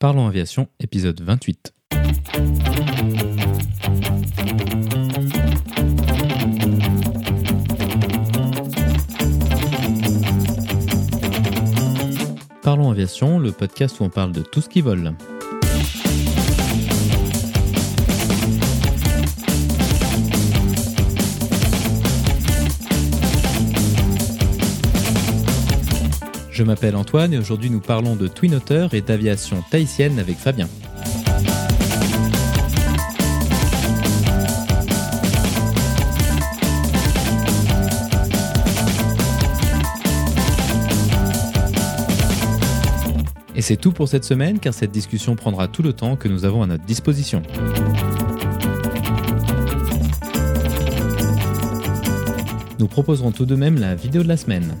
Parlons Aviation, épisode 28. Parlons Aviation, le podcast où on parle de tout ce qui vole. Je m'appelle Antoine et aujourd'hui nous parlons de Twin Otter et d'aviation tahitienne avec Fabien. Et c'est tout pour cette semaine car cette discussion prendra tout le temps que nous avons à notre disposition. Nous proposerons tout de même la vidéo de la semaine.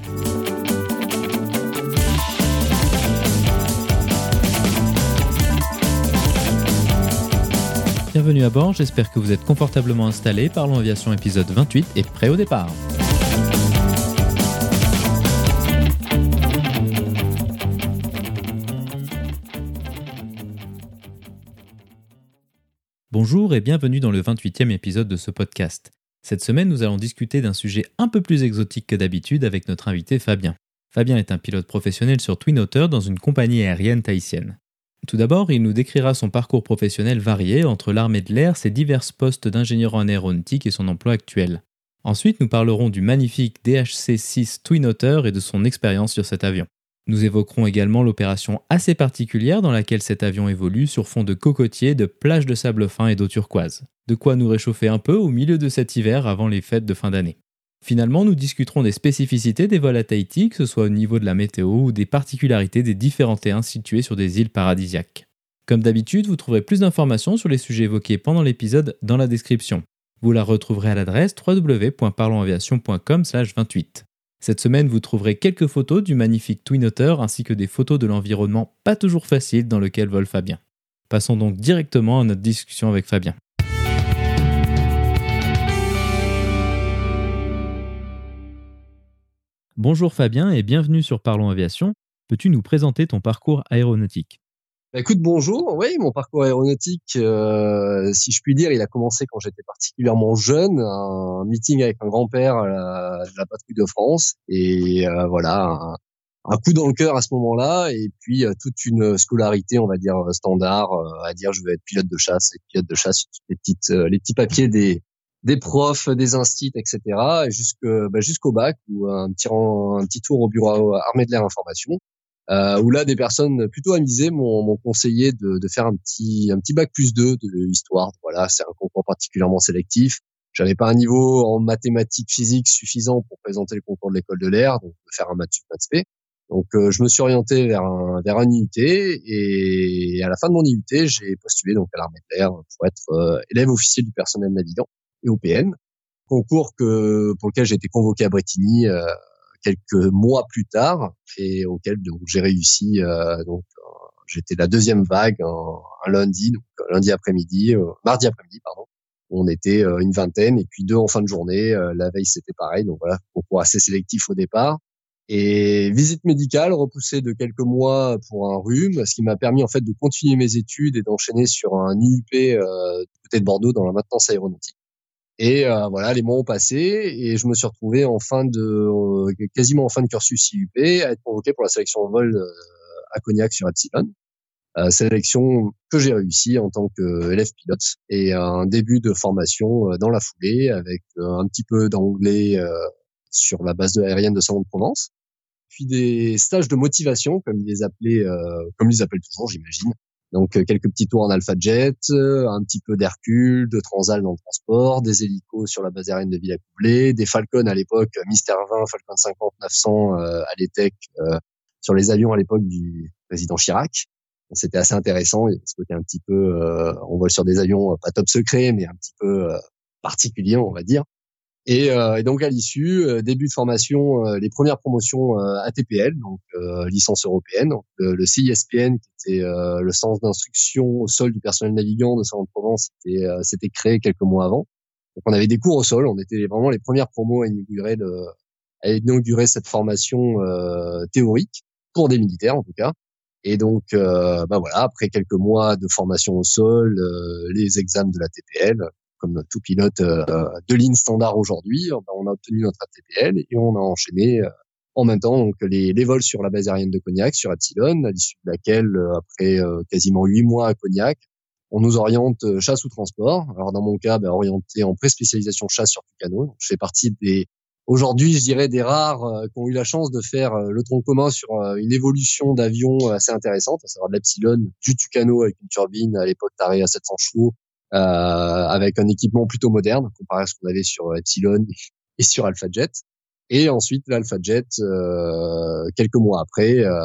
Bienvenue à bord, j'espère que vous êtes confortablement installés. Parlons Aviation épisode 28 et prêt au départ. Bonjour et bienvenue dans le 28e épisode de ce podcast. Cette semaine, nous allons discuter d'un sujet un peu plus exotique que d'habitude avec notre invité Fabien. Fabien est un pilote professionnel sur Twin Otter dans une compagnie aérienne tahitienne. Tout d'abord, il nous décrira son parcours professionnel varié entre l'armée de l'air, ses divers postes d'ingénieur en aéronautique et son emploi actuel. Ensuite, nous parlerons du magnifique DHC-6 Twin Otter et de son expérience sur cet avion. Nous évoquerons également l'opération assez particulière dans laquelle cet avion évolue sur fond de cocotiers, de plages de sable fin et d'eau turquoise. De quoi nous réchauffer un peu au milieu de cet hiver avant les fêtes de fin d'année. Finalement, nous discuterons des spécificités des vols à Tahiti, que ce soit au niveau de la météo ou des particularités des différents terrains situés sur des îles paradisiaques. Comme d'habitude, vous trouverez plus d'informations sur les sujets évoqués pendant l'épisode dans la description. Vous la retrouverez à l'adresse www.parlonsaviation.com/28. Cette semaine, vous trouverez quelques photos du magnifique Twin Otter ainsi que des photos de l'environnement pas toujours facile dans lequel vole Fabien. Passons donc directement à notre discussion avec Fabien. Bonjour Fabien et bienvenue sur Parlons Aviation. Peux-tu nous présenter ton parcours aéronautique? Bah, Écoute, bonjour. Oui, mon parcours aéronautique, euh, si je puis dire, il a commencé quand j'étais particulièrement jeune, un meeting avec un grand-père de la patrouille de France, et euh, voilà, un, coup dans le cœur à ce moment-là, et puis euh, toute une scolarité, on va dire standard, à dire je veux être pilote de chasse, et pilote de chasse, les petites, les petits papiers des des profs, des instits, etc. bah, jusqu'au bac ou un petit un petit tour au bureau armé de l'air information. Euh, où là des personnes plutôt amusées m'ont conseillé de, de, faire un petit un petit bac plus 2 de histoire. Voilà, c'est un concours particulièrement sélectif. J'avais pas un niveau en mathématiques physiques suffisant pour présenter le concours de l'école de l'air, donc de faire un maths maths Donc euh, je me suis orienté vers un vers un IUT et à la fin de mon IUT, j'ai postulé donc à l'armée de l'air pour être euh, élève officiel du personnel navigant européenne, concours que pour lequel j'ai été convoqué à Bretigny euh, quelques mois plus tard et auquel donc j'ai réussi. Euh, donc euh, j'étais la deuxième vague un, lundi, donc lundi après-midi, mardi après-midi pardon. On était une vingtaine et puis deux en fin de journée. la veille c'était pareil, donc voilà concours assez sélectif au départ. Et visite médicale repoussée de quelques mois pour un rhume, ce qui m'a permis en fait de continuer mes études et d'enchaîner sur un IUP euh, côté de Bordeaux dans la maintenance aéronautique. Et euh, voilà, les mois ont passé et je me suis retrouvé en fin de, euh, quasiment en fin de cursus IUP à être convoqué pour la sélection en vol euh, à Cognac sur Epsilon. sélection que j'ai réussi en tant qu'élève pilote et un début de formation dans la foulée avec un petit peu d'anglais sur la base aérienne de Salon de Provence, puis des stages de motivation comme ils les appelaient, comme ils appellent toujours, j'imagine, donc euh, quelques petits tours en Alpha Jet, euh, un petit peu d'Hercule, de Transal dans le transport, des hélicos sur la base aérienne de Villacoublay, des Falcon à l'époque, euh, Mister 20, Falcon 50, 900 à l'ETEC sur les avions à l'époque du président Chirac. C'était assez intéressant, ce côté un petit peu, on vole sur des avions pas top secret, mais un petit peu particulier, on va dire. Et, euh, et, donc à l'issue, euh, début de formation, euh, les premières promotions ATPL, donc licence européenne, donc, le CISPN qui était le sens d'instruction au sol du personnel navigant de Salon de Provence, c'était créé quelques mois avant. Donc on avait des cours au sol, on était vraiment les premières promos à inaugurer, le, à inaugurer cette formation théorique pour des militaires en tout cas. Et donc, euh, bah voilà, après quelques mois de formation au sol, euh, les examens de la TPL, comme tout pilote euh, de ligne standard aujourd'hui, on a obtenu notre TPL et on a enchaîné en même temps donc les, les, vols sur la base aérienne de Cognac, sur Epsilon, à l'issue de laquelle, après quasiment huit mois à Cognac, on nous oriente chasse ou transport. Alors dans mon cas, bah, orienté en pré-spécialisation chasse sur Tucano. je fais partie des aujourd'hui, je dirais, des rares euh, qui ont eu la chance de faire euh, le tronc commun sur euh, une évolution d'avion assez intéressante, à savoir l'Epsilon du Tucano avec une turbine à l'époque tarée à 700 chevaux, euh, avec un équipement plutôt moderne comparé à ce qu'on avait sur Epsilon et sur AlphaJet. Et ensuite l'AlphaJet euh, quelques mois après euh,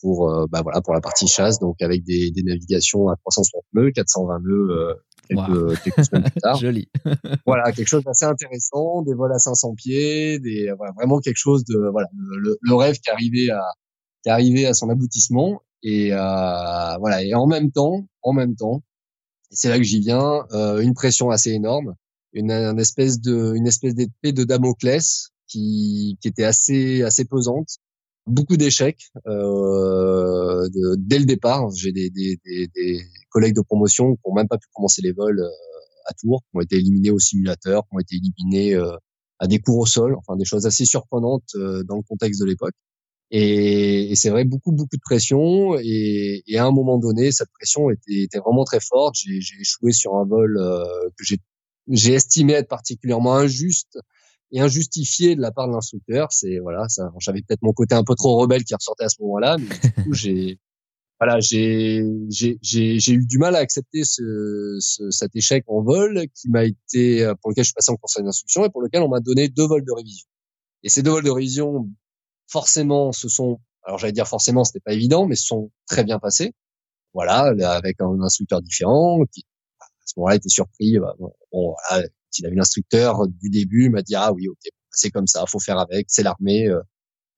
pour bah voilà pour la partie chasse, donc avec des, des navigations à 360 nœuds, 420 nœuds quelques, quelques semaines plus tard. Joli. voilà, quelque chose d'assez intéressant, des vols à 500 pieds, des voilà, vraiment quelque chose de voilà le, le rêve qui arrivait à qui arrivait à son aboutissement et euh, voilà et en même temps, en même temps, c'est là que j'y viens, euh, une pression assez énorme, une, une espèce de une espèce d'épée de Damoclès qui qui était assez assez pesante beaucoup d'échecs euh, dès le départ. J'ai des, des, des, des, collègues de promotion qui n'ont même pas pu commencer les vols euh, à Tours, qui ont été éliminés au simulateur, qui ont été éliminés euh, à des cours au sol, enfin des choses assez surprenantes euh, dans le contexte de l'époque. Et, et c'est vrai, beaucoup, beaucoup de pression. Et, et, à un moment donné, cette pression était, était vraiment très forte. J'ai échoué sur un vol que j'ai estimé être particulièrement injuste et injustifié de la part de l'instructeur. C'est voilà, ça. J'avais peut-être mon côté un peu trop rebelle qui ressortait à ce moment-là, mais du coup j'ai voilà, j'ai j'ai j'ai eu du mal à accepter ce, ce, cet échec en vol qui m'a été pour lequel je suis passé en conseil d'instruction et pour lequel on m'a donné deux vols de révision. Et ces deux vols de révision, forcément, ce sont alors j'allais dire forcément, c'était pas évident, mais se sont très bien passés. Voilà, avec un instructeur différent qui à ce moment-là était surpris. Bah, bon, voilà, il l'instructeur du début, m'a dit ah oui ok c'est comme ça, faut faire avec, c'est l'armée. Euh.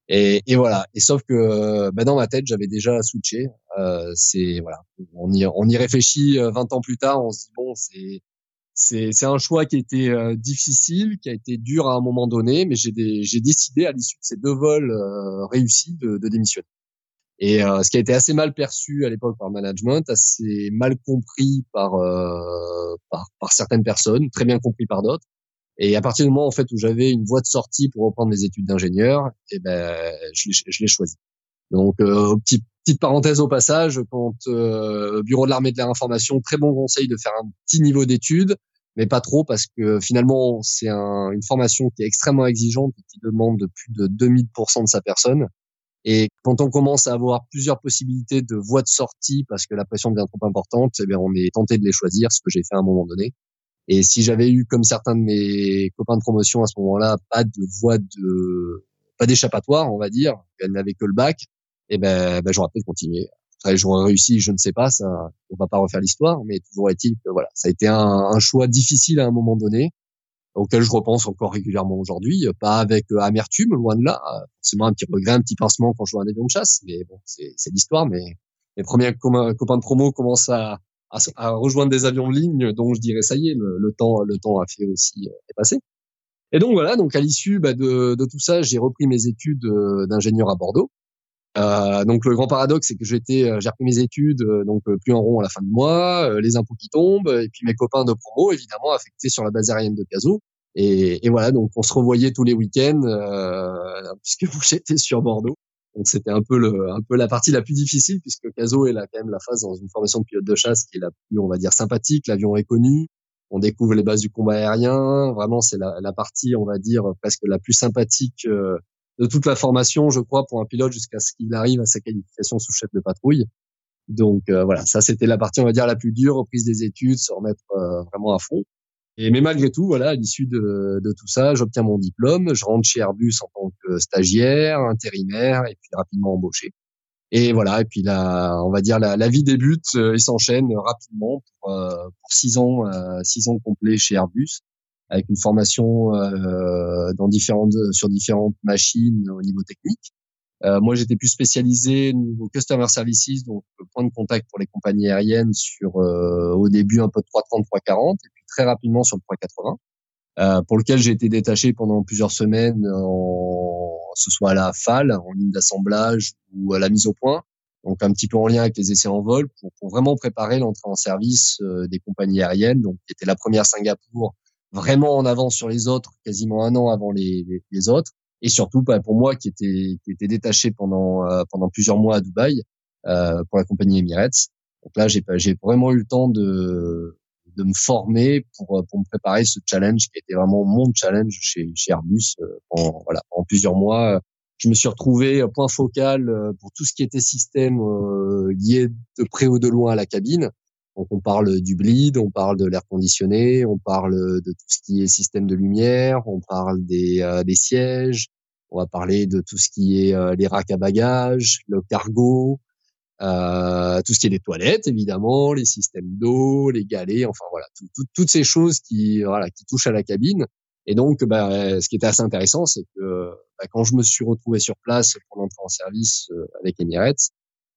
et, et, voilà. Et sauf que bah, dans ma tête j'avais déjà switché. Euh, c'est voilà, on y on y réfléchit 20 euh, ans plus tard, on se dit bon c'est c'est un choix qui a été euh, difficile, qui a été dur à un moment donné, mais j'ai décidé à l'issue de ces deux vols réussis de, de démissionner. Et euh, ce qui a été assez mal perçu à l'époque par le management, assez mal compris par, euh, par, par certaines personnes, très bien compris par d'autres. Et à partir du moment en fait où j'avais une voie de sortie pour reprendre mes études d'ingénieur, et eh ben je, je l'ai choisi. Donc euh, petite, petite parenthèse au passage, quand euh, bureau de l'armée de l'air information, très bon conseil de faire un petit niveau d'études, mais pas trop parce que finalement c'est un, une formation qui est extrêmement exigeante et qui demande de plus de 2000% de sa personne. Et quand on commence à avoir plusieurs possibilités de voies de sortie parce que la pression devient trop importante, eh bien on est tenté de les choisir, ce que j'ai fait à un moment donné. Et si j'avais eu, comme certains de mes copains de promotion à ce moment-là, pas de voie de, pas d'échappatoire, on va dire, elle n'avait que le bac, eh ben, ben j'aurais peut-être continué. Après, j'aurais réussi, je ne sais pas, ça, on va pas refaire l'histoire, mais toujours est-il que voilà, ça a été un, un choix difficile à un moment donné auquel je repense encore régulièrement aujourd'hui, pas avec euh, amertume, loin de là, forcément un petit regret, un petit pincement quand je vois un avion de chasse, mais bon, c'est l'histoire, mais mes premiers copains de promo commencent à, à, rejoindre des avions de ligne, donc je dirais ça y est, le, temps, le temps a fait aussi euh, est passé. Et donc voilà, donc à l'issue bah, de, de, tout ça, j'ai repris mes études euh, d'ingénieur à Bordeaux. Euh, donc le grand paradoxe, c'est que j'étais, j'ai repris mes études, donc plus en rond à la fin du mois, les impôts qui tombent, et puis mes copains de promo, évidemment, affectés sur la base aérienne de Caso. Et, et voilà, donc on se revoyait tous les week-ends, euh, puisque j'étais sur Bordeaux. Donc c'était un peu le, un peu la partie la plus difficile, puisque Caso est là quand même la phase dans une formation de pilote de chasse qui est la plus, on va dire, sympathique. L'avion est connu, on découvre les bases du combat aérien. Vraiment, c'est la, la, partie, on va dire, presque la plus sympathique de toute la formation, je crois, pour un pilote jusqu'à ce qu'il arrive à sa qualification sous chef de patrouille. Donc euh, voilà, ça c'était la partie on va dire la plus dure, reprise des études, se remettre euh, vraiment à fond. Et mais malgré tout, voilà, à l'issue de, de, tout ça, j'obtiens mon diplôme, je rentre chez Airbus en tant que stagiaire, intérimaire et puis rapidement embauché. Et voilà, et puis là, on va dire la, la vie débute euh, et s'enchaîne rapidement pour, pour six ans, six ans complets chez Airbus avec une formation euh, dans différentes sur différentes machines au niveau technique. Euh, moi, j'étais plus spécialisé au niveau customer services, donc point de contact pour les compagnies aériennes sur euh, au début un peu de 330, 340, et puis très rapidement sur le 380, euh, pour lequel j'ai été détaché pendant plusieurs semaines, en, ce soit à la FAL, en ligne d'assemblage ou à la mise au point, donc un petit peu en lien avec les essais en vol, pour, vraiment préparer l'entrée en service des compagnies aériennes, donc qui était la première Singapour, vraiment en avance sur les autres, quasiment un an avant les, les, autres, et surtout bah, pour moi qui était qui était détaché pendant pendant plusieurs mois à Dubaï pour la compagnie Emirates. Donc là, j'ai vraiment eu le temps de de me former pour pour me préparer ce challenge qui était vraiment mon challenge chez chez Airbus euh, en voilà en plusieurs mois. Je me suis retrouvé point focal euh, pour tout ce qui était système euh, lié de près ou de loin à la cabine. Donc on parle du bleed, on parle de l'air conditionné, on parle de tout ce qui est système de lumière, on parle des, des sièges, on va parler de tout ce qui est les racks à bagages, le cargo, euh, tout ce qui est les toilettes évidemment, les systèmes d'eau, les galets, enfin voilà, toutes ces choses qui voilà qui touchent à la cabine. Et donc, bah, ce qui était assez intéressant, c'est que bah, quand je me suis retrouvé sur place pour l'entrée en service euh, avec Emirates,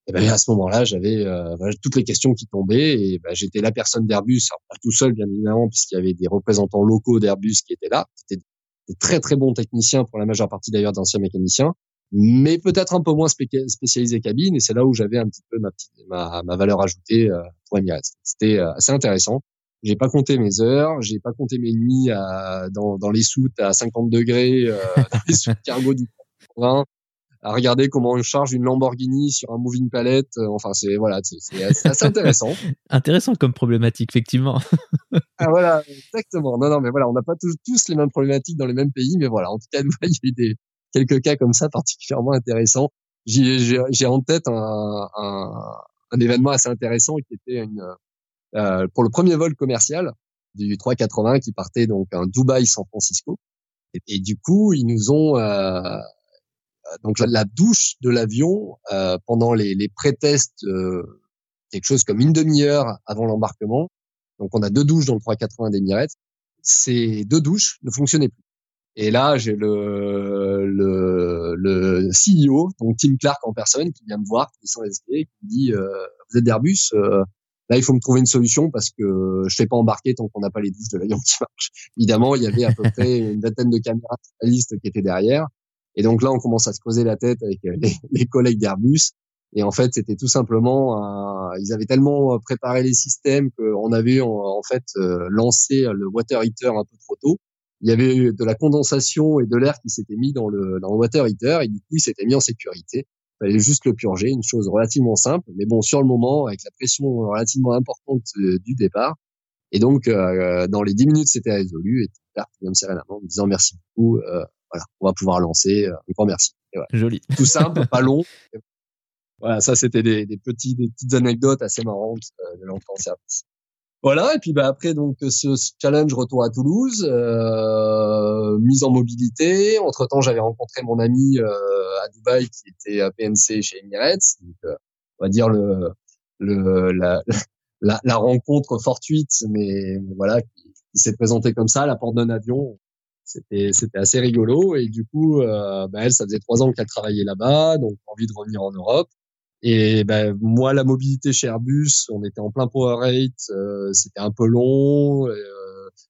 et ben à ce moment-là, j'avais euh, toutes les questions qui tombaient et bah, j'étais la personne d'Airbus, pas tout seul bien évidemment, puisqu'il y avait des représentants locaux d'Airbus qui étaient là. C'était des très très bons techniciens pour la majeure partie d'ailleurs d'anciens mécaniciens mais peut-être un peu moins spécialisé cabine. Et c'est là où j'avais un petit peu ma, petite, ma, ma valeur ajoutée euh, pour. C'était euh, assez intéressant. J'ai pas compté mes heures, j'ai pas compté mes nuits à, dans, dans les soutes à 50 degrés, euh, les soutes cargo du train, à regarder comment on charge une Lamborghini sur un moving pallet. Euh, enfin, c'est voilà, c'est assez intéressant. intéressant comme problématique, effectivement. ah voilà, exactement. Non, non, mais voilà, on n'a pas tous, tous, les mêmes problématiques dans les mêmes pays, mais voilà, en tout cas, il y a eu des, quelques cas comme ça particulièrement intéressants. J'ai en tête un, un, un, événement assez intéressant qui était une, euh, pour le premier vol commercial du 380 qui partait donc un Dubaï-San Francisco. Et, et, du coup, ils nous ont euh, donc la, douche de l'avion euh, pendant les, les pré-tests, euh, quelque chose comme une demi-heure avant l'embarquement. Donc on a deux douches dans le 380 d'Emirates. Ces deux douches ne fonctionnaient plus. Et là, j'ai le, le, le CEO, donc Tim Clark en personne, qui vient me voir, qui descend les qui me dit euh, Vous êtes d'Airbus euh, Là, il faut me trouver une solution parce que je ne fais pas embarquer tant qu'on n'a pas les douches de l'avion qui marchent. Évidemment, il y avait à peu près une vingtaine de caméras spécialistes qui étaient derrière. Et donc là, on commence à se creuser la tête avec les, les collègues d'Airbus. Et en fait, c'était tout simplement, ils avaient tellement préparé les systèmes qu'on avait en, en fait euh, lancé le water heater un peu trop tôt il y avait de la condensation et de l'air qui s'était mis dans le, dans le water heater et du coup il s'était mis en sécurité. Il fallait juste le purger, une chose relativement simple, mais bon sur le moment avec la pression relativement importante euh, du départ. Et donc euh, dans les dix minutes c'était résolu et Pierre vient me serrer la main en me disant merci beaucoup, euh, voilà on va pouvoir lancer, un grand merci. Joli. Tout simple, pas long. Voilà, ça c'était des, des, petits, des petites anecdotes assez marrantes de l'entrée en service. Voilà, et puis bah, après donc ce challenge retour à Toulouse, euh, mise en mobilité. Entre temps, j'avais rencontré mon ami euh, à Dubaï qui était à PNC chez Emirates. Donc, euh, on va dire le, le la, la, la rencontre fortuite, mais, voilà, qui, s'est présentée comme ça à la porte d'un avion. C'était c'était assez rigolo et du coup, euh, bah, elle, ça faisait trois ans qu'elle travaillait là-bas, donc envie de revenir en Europe. Et ben, moi, la mobilité chez Airbus, on était en plein power rate, euh, c'était un peu long. Euh,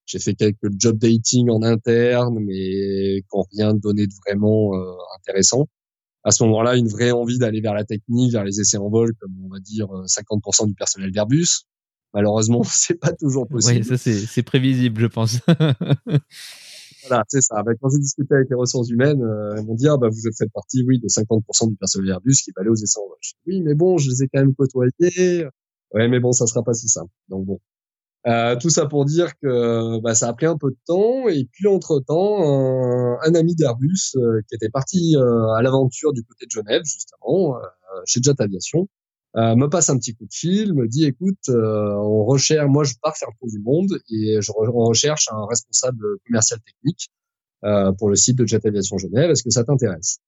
j'ai fait quelques job dating en interne, mais qui rien donné de vraiment euh, intéressant. À ce moment-là, une vraie envie d'aller vers la technique, vers les essais en vol, comme on va dire 50% du personnel d'Airbus. Malheureusement, c'est pas toujours possible. Oui, ça c'est prévisible, je pense. Voilà, c'est ça. Bah, quand j'ai discuté avec les ressources humaines, euh, elles m'ont dit ah, bah vous êtes fait partie, oui, des 50% du personnel Airbus qui va aller aux essais en Oui, mais bon, je les ai quand même côtoyés. Ouais, mais bon, ça sera pas si simple. Donc bon. Euh, tout ça pour dire que bah, ça a pris un peu de temps et puis entre temps un, ami d'Airbus euh, qui était parti à l'aventure du côté de Genève justement chez Jet Aviation euh, me passe un petit coup de fil, me dit écoute, euh, on recherche, moi je pars faire le tour du monde et je recherche un responsable commercial technique euh, pour le site de Jet Aviation Genève. Est-ce que ça t'intéresse?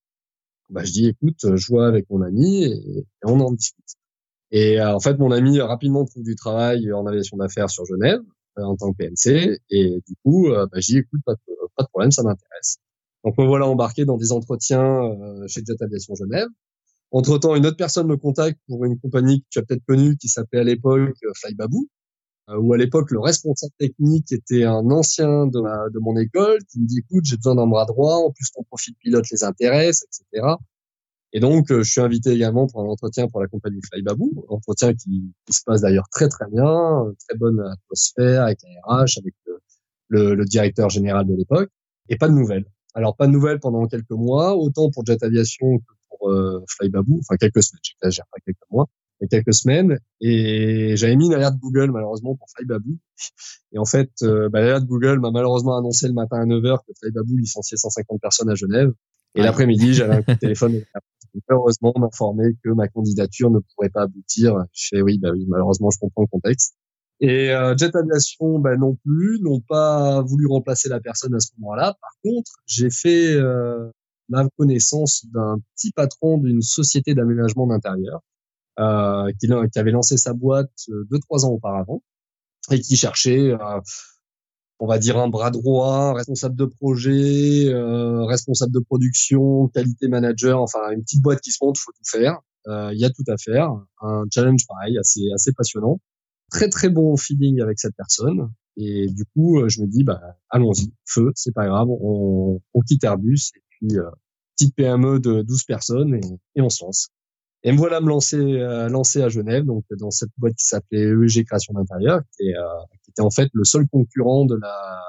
Bah, je dis écoute, je vois avec mon ami et, on en discute. Et en fait, mon ami rapidement trouve du travail en aviation d'affaires sur Genève en tant que PNC et du coup, bah, je dis écoute, pas de, pas de problème, ça m'intéresse. Donc me voilà embarqué dans des entretiens chez Jet Aviation Genève. Entre-temps, une autre personne me contacte pour une compagnie que tu as peut-être connue qui s'appelait à l'époque euh, Flybaboo, euh, où à l'époque le responsable technique était un ancien de, de mon école qui me dit écoute j'ai besoin d'un bras droit, en plus ton profil pilote les intéresse, etc. Et donc, je suis invité également pour un entretien pour la compagnie Flybaboo, entretien qui, qui se passe d'ailleurs très très bien, très bonne atmosphère avec la avec le, le directeur général de l'époque, et pas de nouvelles. Alors pas de nouvelles pendant quelques mois, autant pour Jet Aviation que euh, Flybaboo, enfin quelques semaines, j'exagère pas quelques mois, mais quelques semaines. Et j'avais mis une alerte Google malheureusement pour Flybaboo. Et en fait, euh, bah, l'alerte Google m'a malheureusement annoncé le matin à 9h que Flybaboo licenciait 150 personnes à Genève. Et l'après-midi, j'avais un coup de téléphone heureusement m'informer que ma candidature ne pourrait pas aboutir. Je fais oui, bah oui, malheureusement, je comprends le contexte. Et euh, Jet Aviation, ben non plus, n'ont pas voulu remplacer la personne à ce moment-là. Par contre, j'ai fait euh, la connaissance d'un petit patron d'une société d'aménagement d'intérieur euh, qui, avait lancé sa boîte euh, deux trois ans auparavant et qui cherchait, euh, on va dire, un bras droit, responsable de projet, euh, responsable de production, qualité manager, enfin une petite boîte qui se monte, faut tout faire. Il y a tout à faire, un challenge pareil, assez assez passionnant. Très très bon feeling avec cette personne. Et du coup, euh, je me dis, bah, allons-y, feu, c'est pas grave, on, on quitte Airbus euh, petite PME de 12 personnes et, on se lance. Et me voilà me lancer, euh, à Genève, donc dans cette boîte qui s'appelait EG Création d'intérieur, qui, euh, était en fait le seul concurrent de la,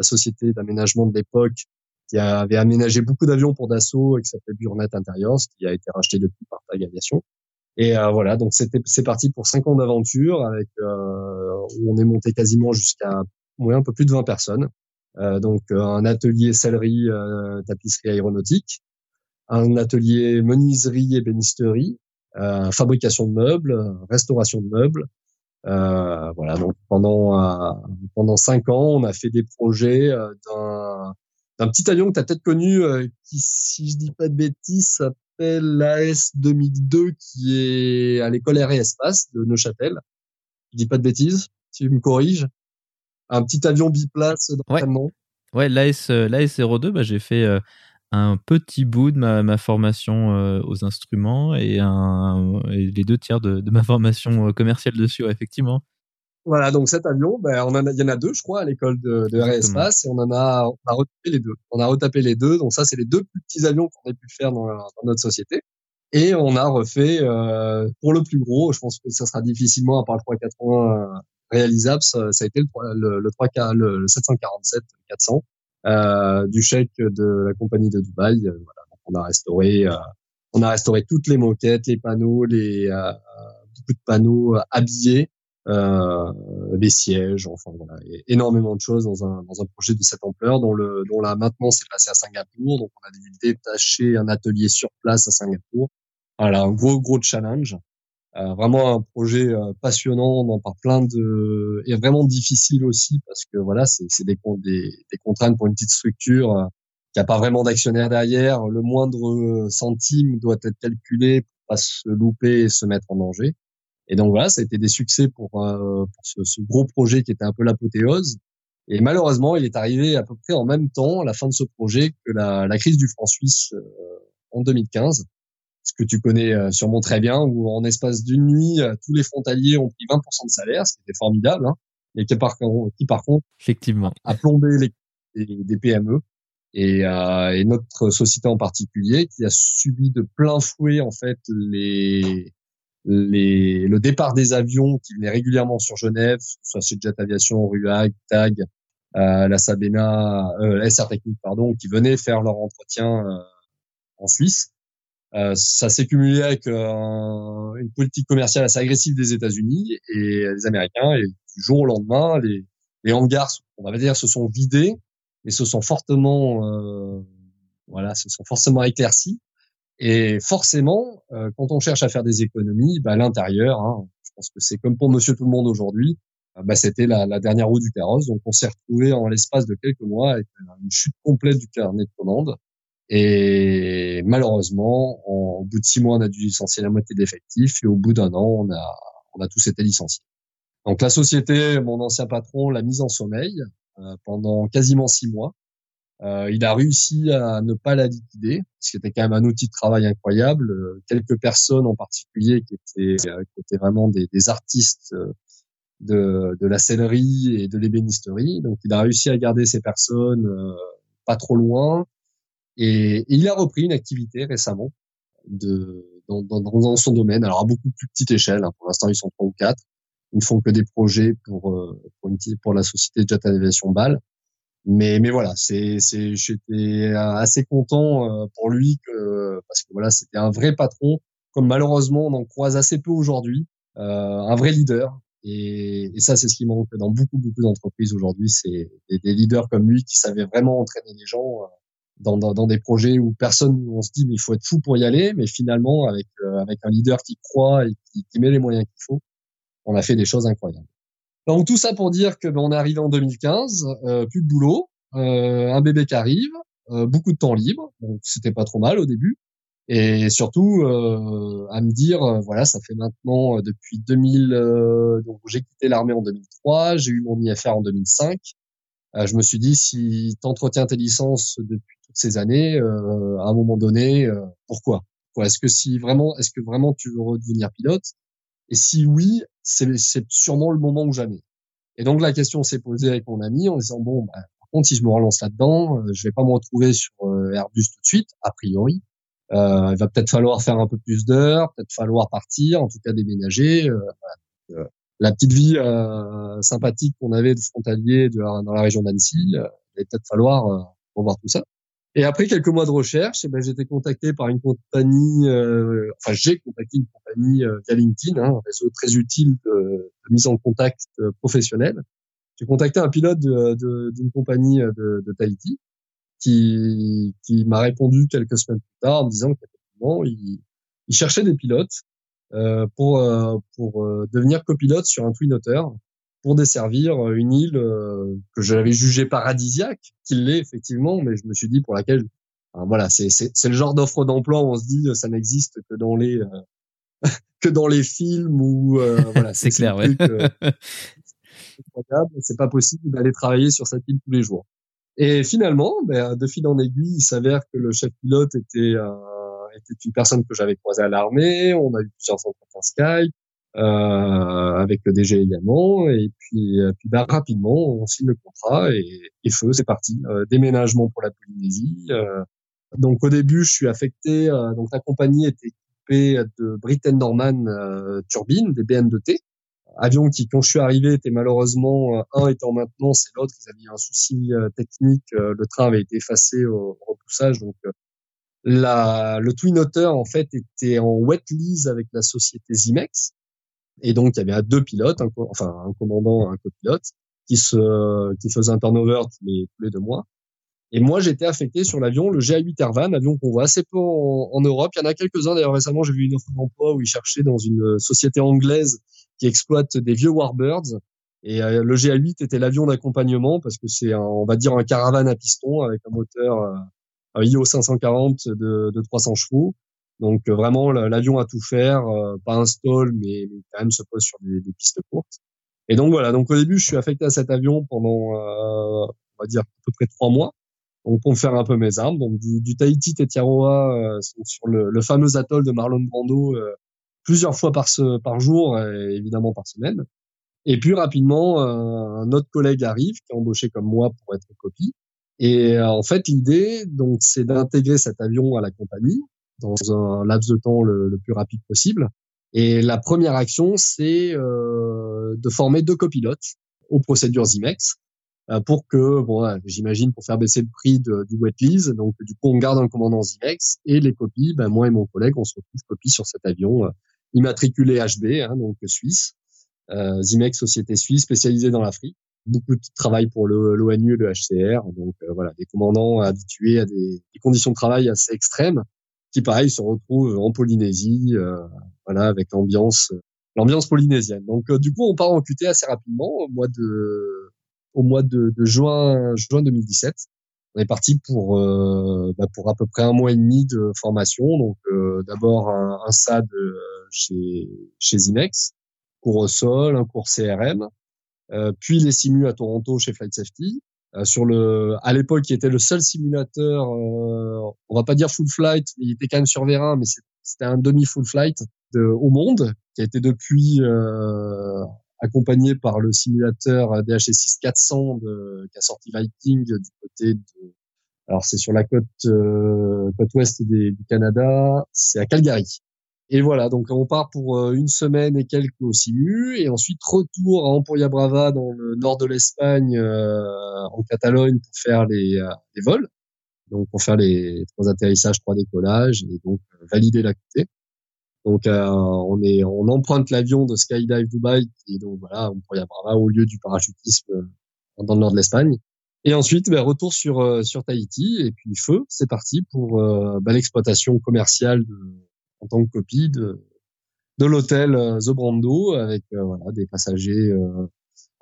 société d'aménagement de l'époque qui avait aménagé beaucoup d'avions pour Dassault et qui s'appelait Burnet Interiors, qui a été racheté depuis par Tag Aviation. Et euh, voilà, donc c'était c'est parti pour cinq ans d'aventure avec euh, où on est monté quasiment jusqu'à ouais, un peu plus de 20 personnes. Euh, donc euh, un atelier sellerie, euh, tapisserie aéronautique, un atelier menuiserie et bénisterie, fabrication de meubles, restauration de meubles. voilà, donc pendant pendant cinq ans, on a fait des projets d'un d'un petit avion que tu as peut-être connu, qui, si je dis pas de bêtises, l'AS 2002 qui est à l'école Air et Espace de Neuchâtel. Je dis pas de bêtises, tu me corriges. Un petit avion biplace d'entraînement. Ouais, l'AS, euh, l'AS 02, bah, j'ai fait euh, un petit bout de ma, ma formation euh, aux instruments et, un, et les deux tiers de, de ma formation commerciale dessus, effectivement. Voilà, donc cet avion, ben, on en a, il y en a deux, je crois, à l'école de, de Espace, et on en a, on a retapé les deux. On a retapé les deux, donc ça, c'est les deux plus petits avions qu'on a pu faire dans, dans, notre société. Et on a refait, euh, pour le plus gros, je pense que ça sera difficilement, à part le 380 euh, réalisable, ça, ça, a été le, le, le, 3, le, le 747 400 euh, du chèque de la compagnie de Dubaï. Euh, voilà, donc on a restauré, euh, on a restauré toutes les moquettes, les panneaux, les beaucoup de panneaux habillés euh, les sièges, enfin voilà, énormément de choses dans un, dans un projet de cette ampleur dont, le, dont la maintenance est passée à Singapour. Donc on a détaché un atelier sur place à Singapour. Voilà, un gros gros challenge. Euh, vraiment un projet euh, passionnant, on en parle plein de et vraiment difficile aussi parce que voilà, c'est des, des, des contraintes pour une petite structure euh, qui a pas vraiment d'actionnaire derrière. Le moindre centime doit être calculé pour pas se louper et se mettre en danger. Et donc voilà, ça a été des succès pour, pour ce, ce, gros projet qui était un peu l'apothéose. Et malheureusement, il est arrivé à peu près en même temps, à la fin de ce projet, que la, la crise du franc suisse en 2015, ce que tu connais euh, sûrement très bien, où en espace d'une nuit, tous les frontaliers ont pris 20% de salaire, ce qui était formidable, hein, et qui par, qui par contre Effectivement. a plombé les, les, des PME. Et, euh, et, notre société en particulier, qui a subi de plein fouet en fait les les, le départ des avions qui venaient régulièrement sur Genève, soit chez Jet Aviation, RUAG, TAG, euh, la Sabena, euh, SR Technique, pardon, qui venaient faire leur entretien euh, en Suisse. Euh, ça s'est cumulé avec euh, une politique commerciale assez agressive des États-Unis et des Américains. Et du jour au lendemain, les, les hangars, on va dire, se sont vidés et se sont fortement, euh, voilà, se sont forcément éclaircis. Et forcément, euh, quand on cherche à faire des économies, bah, l'intérieur, hein, je pense que c'est comme pour Monsieur Tout le Monde aujourd'hui, euh, bah, c'était la, la, dernière roue du carrosse. Donc on s'est retrouvé en l'espace de quelques mois avec une chute complète du carnet de commandes. Et malheureusement, en, au bout de six mois, on a dû licencier la moitié d'effectifs et au bout d'un an, on a, on a tous été licenciés. Donc la société, mon ancien patron, l'a mise en sommeil euh, pendant quasiment six mois. Euh, il a réussi à ne pas la liquider, ce qui était quand même un outil de travail incroyable. Euh, quelques personnes en particulier qui étaient, euh, qui étaient vraiment des, des artistes euh, de, de, la sellerie et de l'ébénisterie. Donc il a réussi à garder ces personnes pas trop loin. Et, il a repris une activité récemment. de dans, dans, dans, son domaine. Alors à beaucoup plus petite échelle. Hein. Pour l'instant, ils sont trois ou quatre. Ils ne font que des projets pour euh, pour, une, pour la société Jet Aviation Ball. Mais mais voilà, c'est c'est j'étais assez content euh, pour lui que parce que voilà, c'était un vrai patron. Comme malheureusement on en croise assez peu aujourd'hui, euh, un vrai leader. Et, ça, c'est ce qui manque dans beaucoup beaucoup d'entreprises aujourd'hui. C'est des, des, leaders comme lui qui savaient vraiment entraîner les gens dans, dans, dans, des projets où personne, on se dit mais il faut être fou pour y aller, mais finalement avec euh, avec un leader qui croit et qui, qui met les moyens qu'il faut, on a fait des choses incroyables. Donc tout ça pour dire que ben, on est arrivé en 2015, euh, plus de boulot, euh, un bébé qui arrive, euh, beaucoup de temps libre, donc c'était pas trop mal au début, et surtout euh, à me dire voilà ça fait maintenant depuis 2000, donc j'ai quitté l'armée en 2003, j'ai eu mon IFR en 2005. je me suis dit si t'entretiens tes licences depuis ces années, euh, à un moment donné, euh, pourquoi? Est-ce que si vraiment, est-ce que vraiment tu veux redevenir pilote? Et si oui, c'est sûrement le moment ou jamais. Et donc la question s'est posée avec mon ami en disant bon, bah, par contre, si je me relance là-dedans, euh, je vais pas me retrouver sur Airbus tout de suite, a priori. Euh, il va peut-être falloir faire un peu plus d'heures, peut-être falloir partir, en tout cas déménager. Euh, la petite vie euh, sympathique qu'on avait de frontalier dans la région d'Annecy, il va peut-être falloir revoir tout ça. Et après quelques mois de recherche, eh ben, j'ai contacté par une compagnie, euh, enfin j'ai contacté une compagnie euh, hein, un réseau très utile de, mise en contact euh, professionnel. J'ai contacté un pilote d'une compagnie de, de, Tahiti qui, qui m'a répondu quelques semaines plus tard en me disant qu'effectivement il, il cherchait des pilotes euh, pour pour devenir copilote sur un Twin Otter pour desservir une île euh, que j'avais jugée paradisiaque, qu'il l'est effectivement, mais je me suis dit pour laquelle, voilà, c'est c'est le genre d'offre d'emploi où on se dit ça n'existe que dans les euh, que dans les films ou euh, voilà. c'est clair, ouais. c'est pas possible d'aller travailler sur cette île tous les jours. Et finalement, ben, de fil en aiguille, il s'avère que le chef pilote était était une personne que j'avais croisée à l'armée. On a eu plusieurs entretiens Skype euh, avec le DG également. Et puis, euh, puis bah, rapidement, on signe le contrat et, et feu, c'est parti. Euh, déménagement pour la Polynésie. donc au début, je suis affecté. donc la compagnie était équipée de Britten Norman turbines, des BN2T. Avion qui, quand je suis arrivé, était malheureusement un était en maintenance et l'autre, ils avaient un souci technique. le train avait été effacé au, repoussage, donc la, le Twin Otter en fait était en wet lease avec la société Zimex et donc, il y avait deux pilotes, enfin un commandant, un copilote, qui se, qui faisait un turnover tous les, tous les deux mois. Et moi, j'étais affecté sur l'avion, le GA8 Airvan, avion qu'on voit assez peu en, Europe. Il y en a quelques-uns. D'ailleurs, récemment, j'ai vu une offre d'emploi où ils cherchaient dans une société anglaise qui exploite des vieux Warbirds. Et euh, le GA8 était l'avion d'accompagnement parce que c'est, on va dire, un caravane à piston avec un moteur euh, un IO 540 de, de 300 chevaux donc euh, vraiment l'avion à tout faire, euh, pas un stall, mais, quand même se pose sur des, des, pistes courtes. Et donc voilà, donc au début je suis affecté à cet avion pendant, euh, on va dire à peu près trois mois, donc pour me faire un peu mes armes. Donc du, du Tahiti Tetiaroa sur le, le, fameux atoll de Marlon Brando plusieurs fois par, ce, par jour, et évidemment par semaine. Et puis rapidement, un autre collègue arrive qui est embauché comme moi pour être copie. Et en fait, l'idée, donc, c'est d'intégrer cet avion à la compagnie dans un laps de temps le, plus rapide possible. Et la première action, c'est euh, de former deux copilotes aux procédures IMEX euh, pour que, bon, j'imagine pour faire baisser le prix de, du wet lease. Donc, du coup, on garde un commandant IMEX et les copies, ben, moi et mon collègue, on se retrouve copie sur cet avion euh, immatriculé HB, hein, donc suisse, euh, Zimex, société suisse spécialisée dans l'Afrique. Beaucoup de travail pour l'ONU et le HCR. Donc, euh, voilà, des commandants habitués à des, des conditions de travail assez extrêmes qui pareil se retrouve en Polynésie, euh, voilà, avec l'ambiance, l'ambiance polynésienne. Donc euh, du coup, on part en QT assez rapidement au mois de, au mois de, juin, juin 2017. On est parti pour, euh, bah, pour à peu près un mois et demi de formation. Donc d'abord un, SAD chez, chez Zimex, cours au sol, un cours CRM, puis les simus à Toronto chez Flight Safety, sur le, à l'époque, qui était le seul simulateur, euh, on va pas dire full flight, il était quand même sur Vérin, mais c'était un demi full flight de, au monde, qui a été depuis euh, accompagné par le simulateur DHS 400 de, qui a sorti Viking du côté de, Alors c'est sur la côte côte ouest du Canada, c'est à Calgary. Et voilà, donc on part pour une semaine et quelques au Simu, et ensuite retour à Amporia Brava dans le nord de l'Espagne, en Catalogne, pour faire les, les vols donc pour faire les trois atterrissages, trois décollages et donc euh, valider la côté. Donc euh, on est on emprunte l'avion de Skydive Dubai et donc voilà y avoir au lieu du parachutisme euh, dans le nord de l'Espagne. Et ensuite ben, retour sur sur Tahiti et puis feu c'est parti pour ben, l'exploitation commerciale de, en tant que copie de l'hôtel The Brando avec voilà des passagers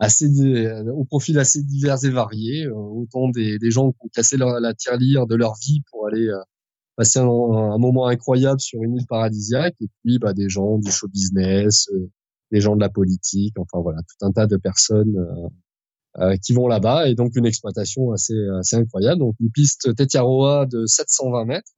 euh, au profil assez divers et variés, euh, autant des, gens qui ont cassé leur, la tirelire de leur vie pour aller euh, passer un, moment incroyable sur une île paradisiaque, et puis bah, des gens du show business, des gens de la politique, enfin voilà, tout un tas de personnes euh, qui vont là-bas, et donc une exploitation assez, assez incroyable. Donc une piste Tetiaroa de 720 mètres,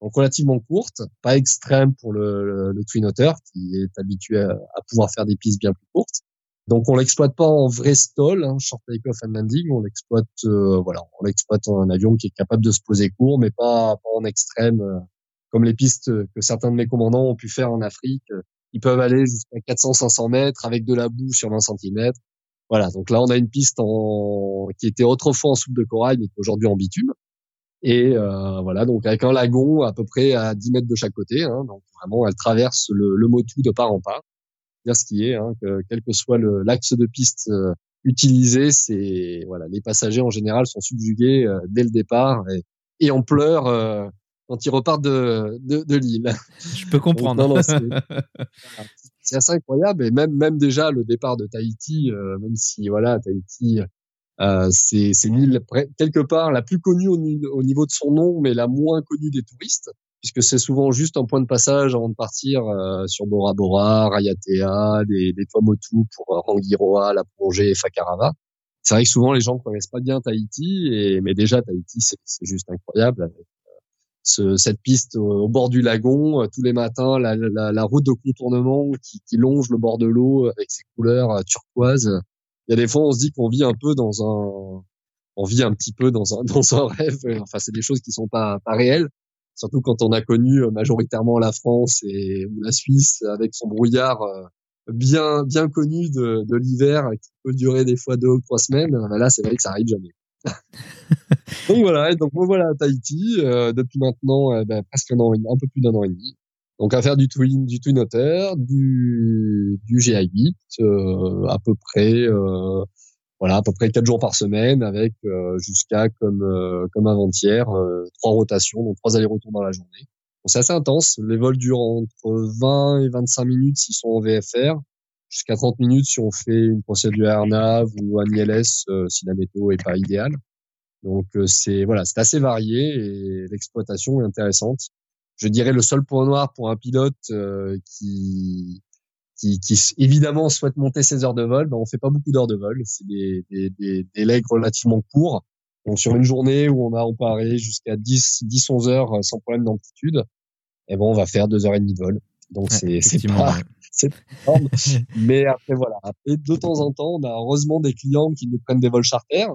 donc relativement courte, pas extrême pour le, le, le Twin Otter qui est habitué à, pouvoir faire des pistes bien plus courtes. Donc on l'exploite pas en vrai stall, hein, short takeoff and landing. On l'exploite, euh, voilà, on l'exploite en avion qui est capable de se poser court, mais pas, pas en extrême, euh, comme les pistes que certains de mes commandants ont pu faire en Afrique. Ils peuvent aller jusqu'à 400-500 mètres avec de la boue sur 20 cm. Voilà, donc là on a une piste en... qui était autrefois en soupe de corail, mais qui aujourd'hui en bitume. Et euh, voilà, donc avec un lagon à peu près à 10 mètres de chaque côté. Hein, donc vraiment, elle traverse le, le Motu de part en part bien skier, hein, que quel que soit l'axe de piste euh, utilisé, c'est voilà, les passagers en général sont subjugués euh, dès le départ et, et on pleure euh, quand ils repartent de, de, de l'île. Je peux comprendre. c'est assez incroyable et même même déjà le départ de Tahiti, même si voilà Tahiti euh, c'est l'île quelque part la plus connue au, au, niveau de son nom, mais la moins connue des touristes puisque c'est souvent juste un point de passage avant de partir euh, sur Bora Bora, Rayatea, des, des Tuamotu pour euh, Rangiroa, la plongée, Fakarava. C'est vrai que souvent les gens connaissent pas bien Tahiti, et, mais déjà Tahiti c'est juste incroyable euh, ce, cette piste au, bord du lagon tous les matins, la, la, la route de contournement qui, qui, longe le bord de l'eau avec ses couleurs turquoises. Il y a des fois on se dit qu'on vit un peu dans un on vit un petit peu dans un dans un rêve. Enfin, c'est des choses qui sont pas pas réelles surtout quand on a connu euh, majoritairement la France et ou la Suisse avec son brouillard euh, bien bien connu de, de l'hiver qui peut durer des fois deux ou trois semaines. Là, c'est vrai que ça arrive jamais. donc voilà, donc moi voilà à Tahiti euh, depuis maintenant ben, presque un an, un peu plus d'un an et demi. Donc à faire du twin, du twin du du GI8 euh, à peu près euh, voilà à peu près quatre jours par semaine avec euh, jusqu'à comme euh, comme avant-hier euh, trois rotations donc trois allers-retours dans la journée. C'est assez intense. Les vols durent entre 20 et 25 minutes s'ils sont en VFR jusqu'à 30 minutes si on fait une procédure AirNav ou un ILS si la météo est pas idéale. Donc c'est voilà c'est assez varié et l'exploitation est intéressante je dirais le seul point noir pour un pilote qui qui, qui, évidemment souhaitent monter ses heures de vol, ben on fait pas beaucoup d'heures de vol. C'est des, des, des, des legs relativement courts. Donc sur une journée où on a on peut arriver jusqu'à 10, 10, 11 heures euh, sans problème d'amplitude, et eh bon on va faire deux heures et demie de vol. Donc c'est c'est pas c'est énorme. Mais après voilà, après de temps en temps, on a heureusement des clients qui nous prennent des vols charter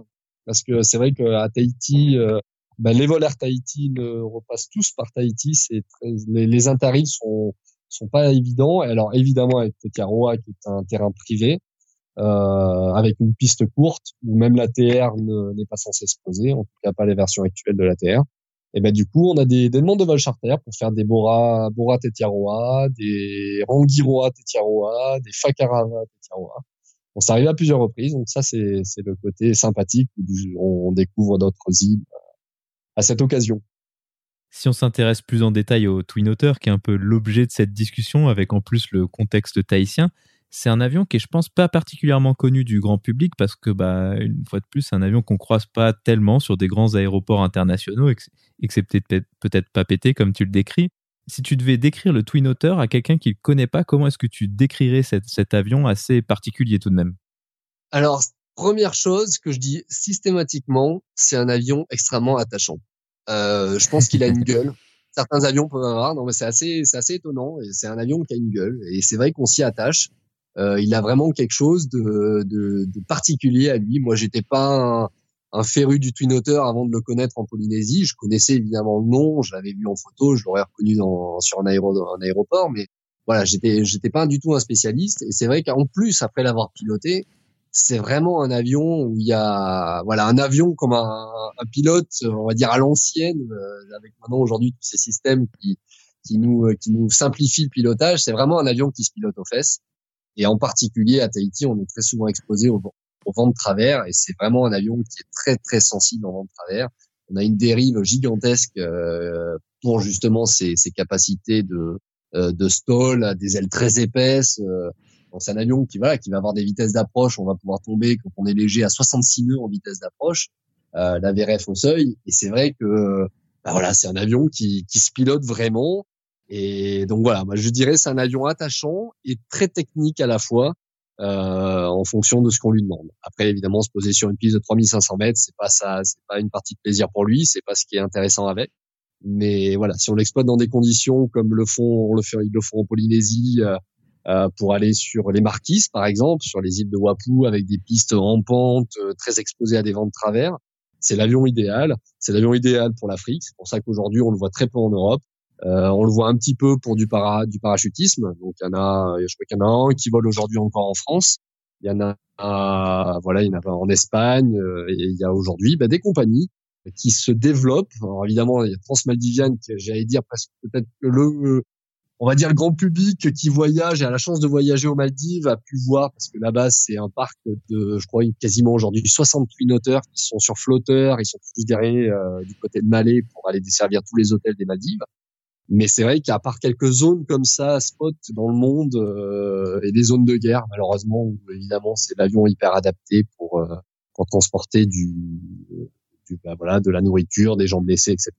parce que c'est vrai qu'à Tahiti euh, ben les vols Tahiti ne repassent tous par Tahiti. C'est les, les intarifs sont sont pas évidents. Alors évidemment avec Tetiaroa qui est un terrain privé, euh, avec une piste courte où même la TR n'est pas censée se poser, en tout cas pas les versions actuelles de la TR. Et ben du coup, on a des, des demandes de vol charter pour faire des Bora, Bora Tetiaroa, des Rangiroa Tetiaroa, des Fakarava Tetiaroa. On s'est à plusieurs reprises, donc ça c'est le côté sympathique où on découvre d'autres îles à cette occasion. Si on s'intéresse plus en détail au Twin Otter, qui est un peu l'objet de cette discussion, avec en plus le contexte tahitien, c'est un avion qui est, je pense, pas particulièrement connu du grand public parce que, bah, une fois de plus, c'est un avion qu'on croise pas tellement sur des grands aéroports internationaux, excepté peut-être pas pété comme tu le décris. Si tu devais décrire le Twin Otter à quelqu'un qui ne le connaît pas, comment est-ce que tu décrirais cet avion assez particulier tout de même? Alors, première chose que je dis systématiquement, c'est un avion extrêmement attachant. Euh, je pense qu'il a une gueule. Certains avions peuvent avoir. Non, mais c'est assez, c'est assez étonnant. Et c'est un avion qui a une gueule. Et c'est vrai qu'on s'y attache. Euh, il a vraiment quelque chose de, de, de, particulier à lui. Moi, j'étais pas un, un féru du Twin Otter avant de le connaître en Polynésie. Je connaissais évidemment le nom, je l'avais vu en photo, je l'aurais reconnu dans, sur un, un aéroport, mais voilà, j'étais j'étais pas du tout un spécialiste. Et c'est vrai qu'en plus, après l'avoir piloté, c'est vraiment un avion où il y a voilà un avion comme un, un pilote, on va dire à l'ancienne, euh, avec maintenant aujourd'hui tous ces systèmes qui qui nous qui nous simplifient le pilotage. C'est vraiment un avion qui se pilote aux fesses. Et en particulier à Tahiti, on est très souvent exposé au, au vent de travers et c'est vraiment un avion qui est très très sensible au vent de travers. On a une dérive gigantesque euh, pour justement ses, capacités de euh, de stall, des ailes très épaisses. C'est un avion qui va qui va avoir des vitesses d'approche. On va pouvoir tomber quand on est léger à 66 nœuds en vitesse d'approche, euh, la VRF au seuil. Et c'est vrai que bah voilà, c'est un avion qui, qui se pilote vraiment. Et donc voilà, moi je dirais c'est un avion attachant et très technique à la fois. Euh, en fonction de ce qu'on lui demande. Après, évidemment, se poser sur une piste de 3500 mètres, c'est pas ça, c'est pas une partie de plaisir pour lui, c'est pas ce qui est intéressant avec. Mais voilà, si on l'exploite dans des conditions comme le font, le ils le font en Polynésie, euh, euh, pour aller sur les Marquises, par exemple, sur les îles de Wapu, avec des pistes rampantes, euh, très exposées à des vents de travers, c'est l'avion idéal. C'est l'avion idéal pour l'Afrique. C'est pour ça qu'aujourd'hui, on le voit très peu en Europe. Euh, on le voit un petit peu pour du, para, du parachutisme. Donc, il y en a, je crois qu'il y en a un qui vole aujourd'hui encore en France. Il y en a, un, voilà, il y en a en Espagne. et il y a aujourd'hui bah, des compagnies qui se développe. Alors évidemment, il y a Transmaldivian, j'allais dire presque peut-être le, on va dire le grand public qui voyage et a la chance de voyager aux Maldives a pu voir parce que là-bas c'est un parc de, je crois quasiment aujourd'hui 68 noteurs qui sont sur flotteurs, ils sont tous derrière euh, du côté de Malais pour aller desservir tous les hôtels des Maldives. Mais c'est vrai qu'à part quelques zones comme ça, spot dans le monde euh, et des zones de guerre, malheureusement, où évidemment c'est l'avion hyper adapté pour euh, pour transporter du bah, voilà, de la nourriture, des gens blessés, etc.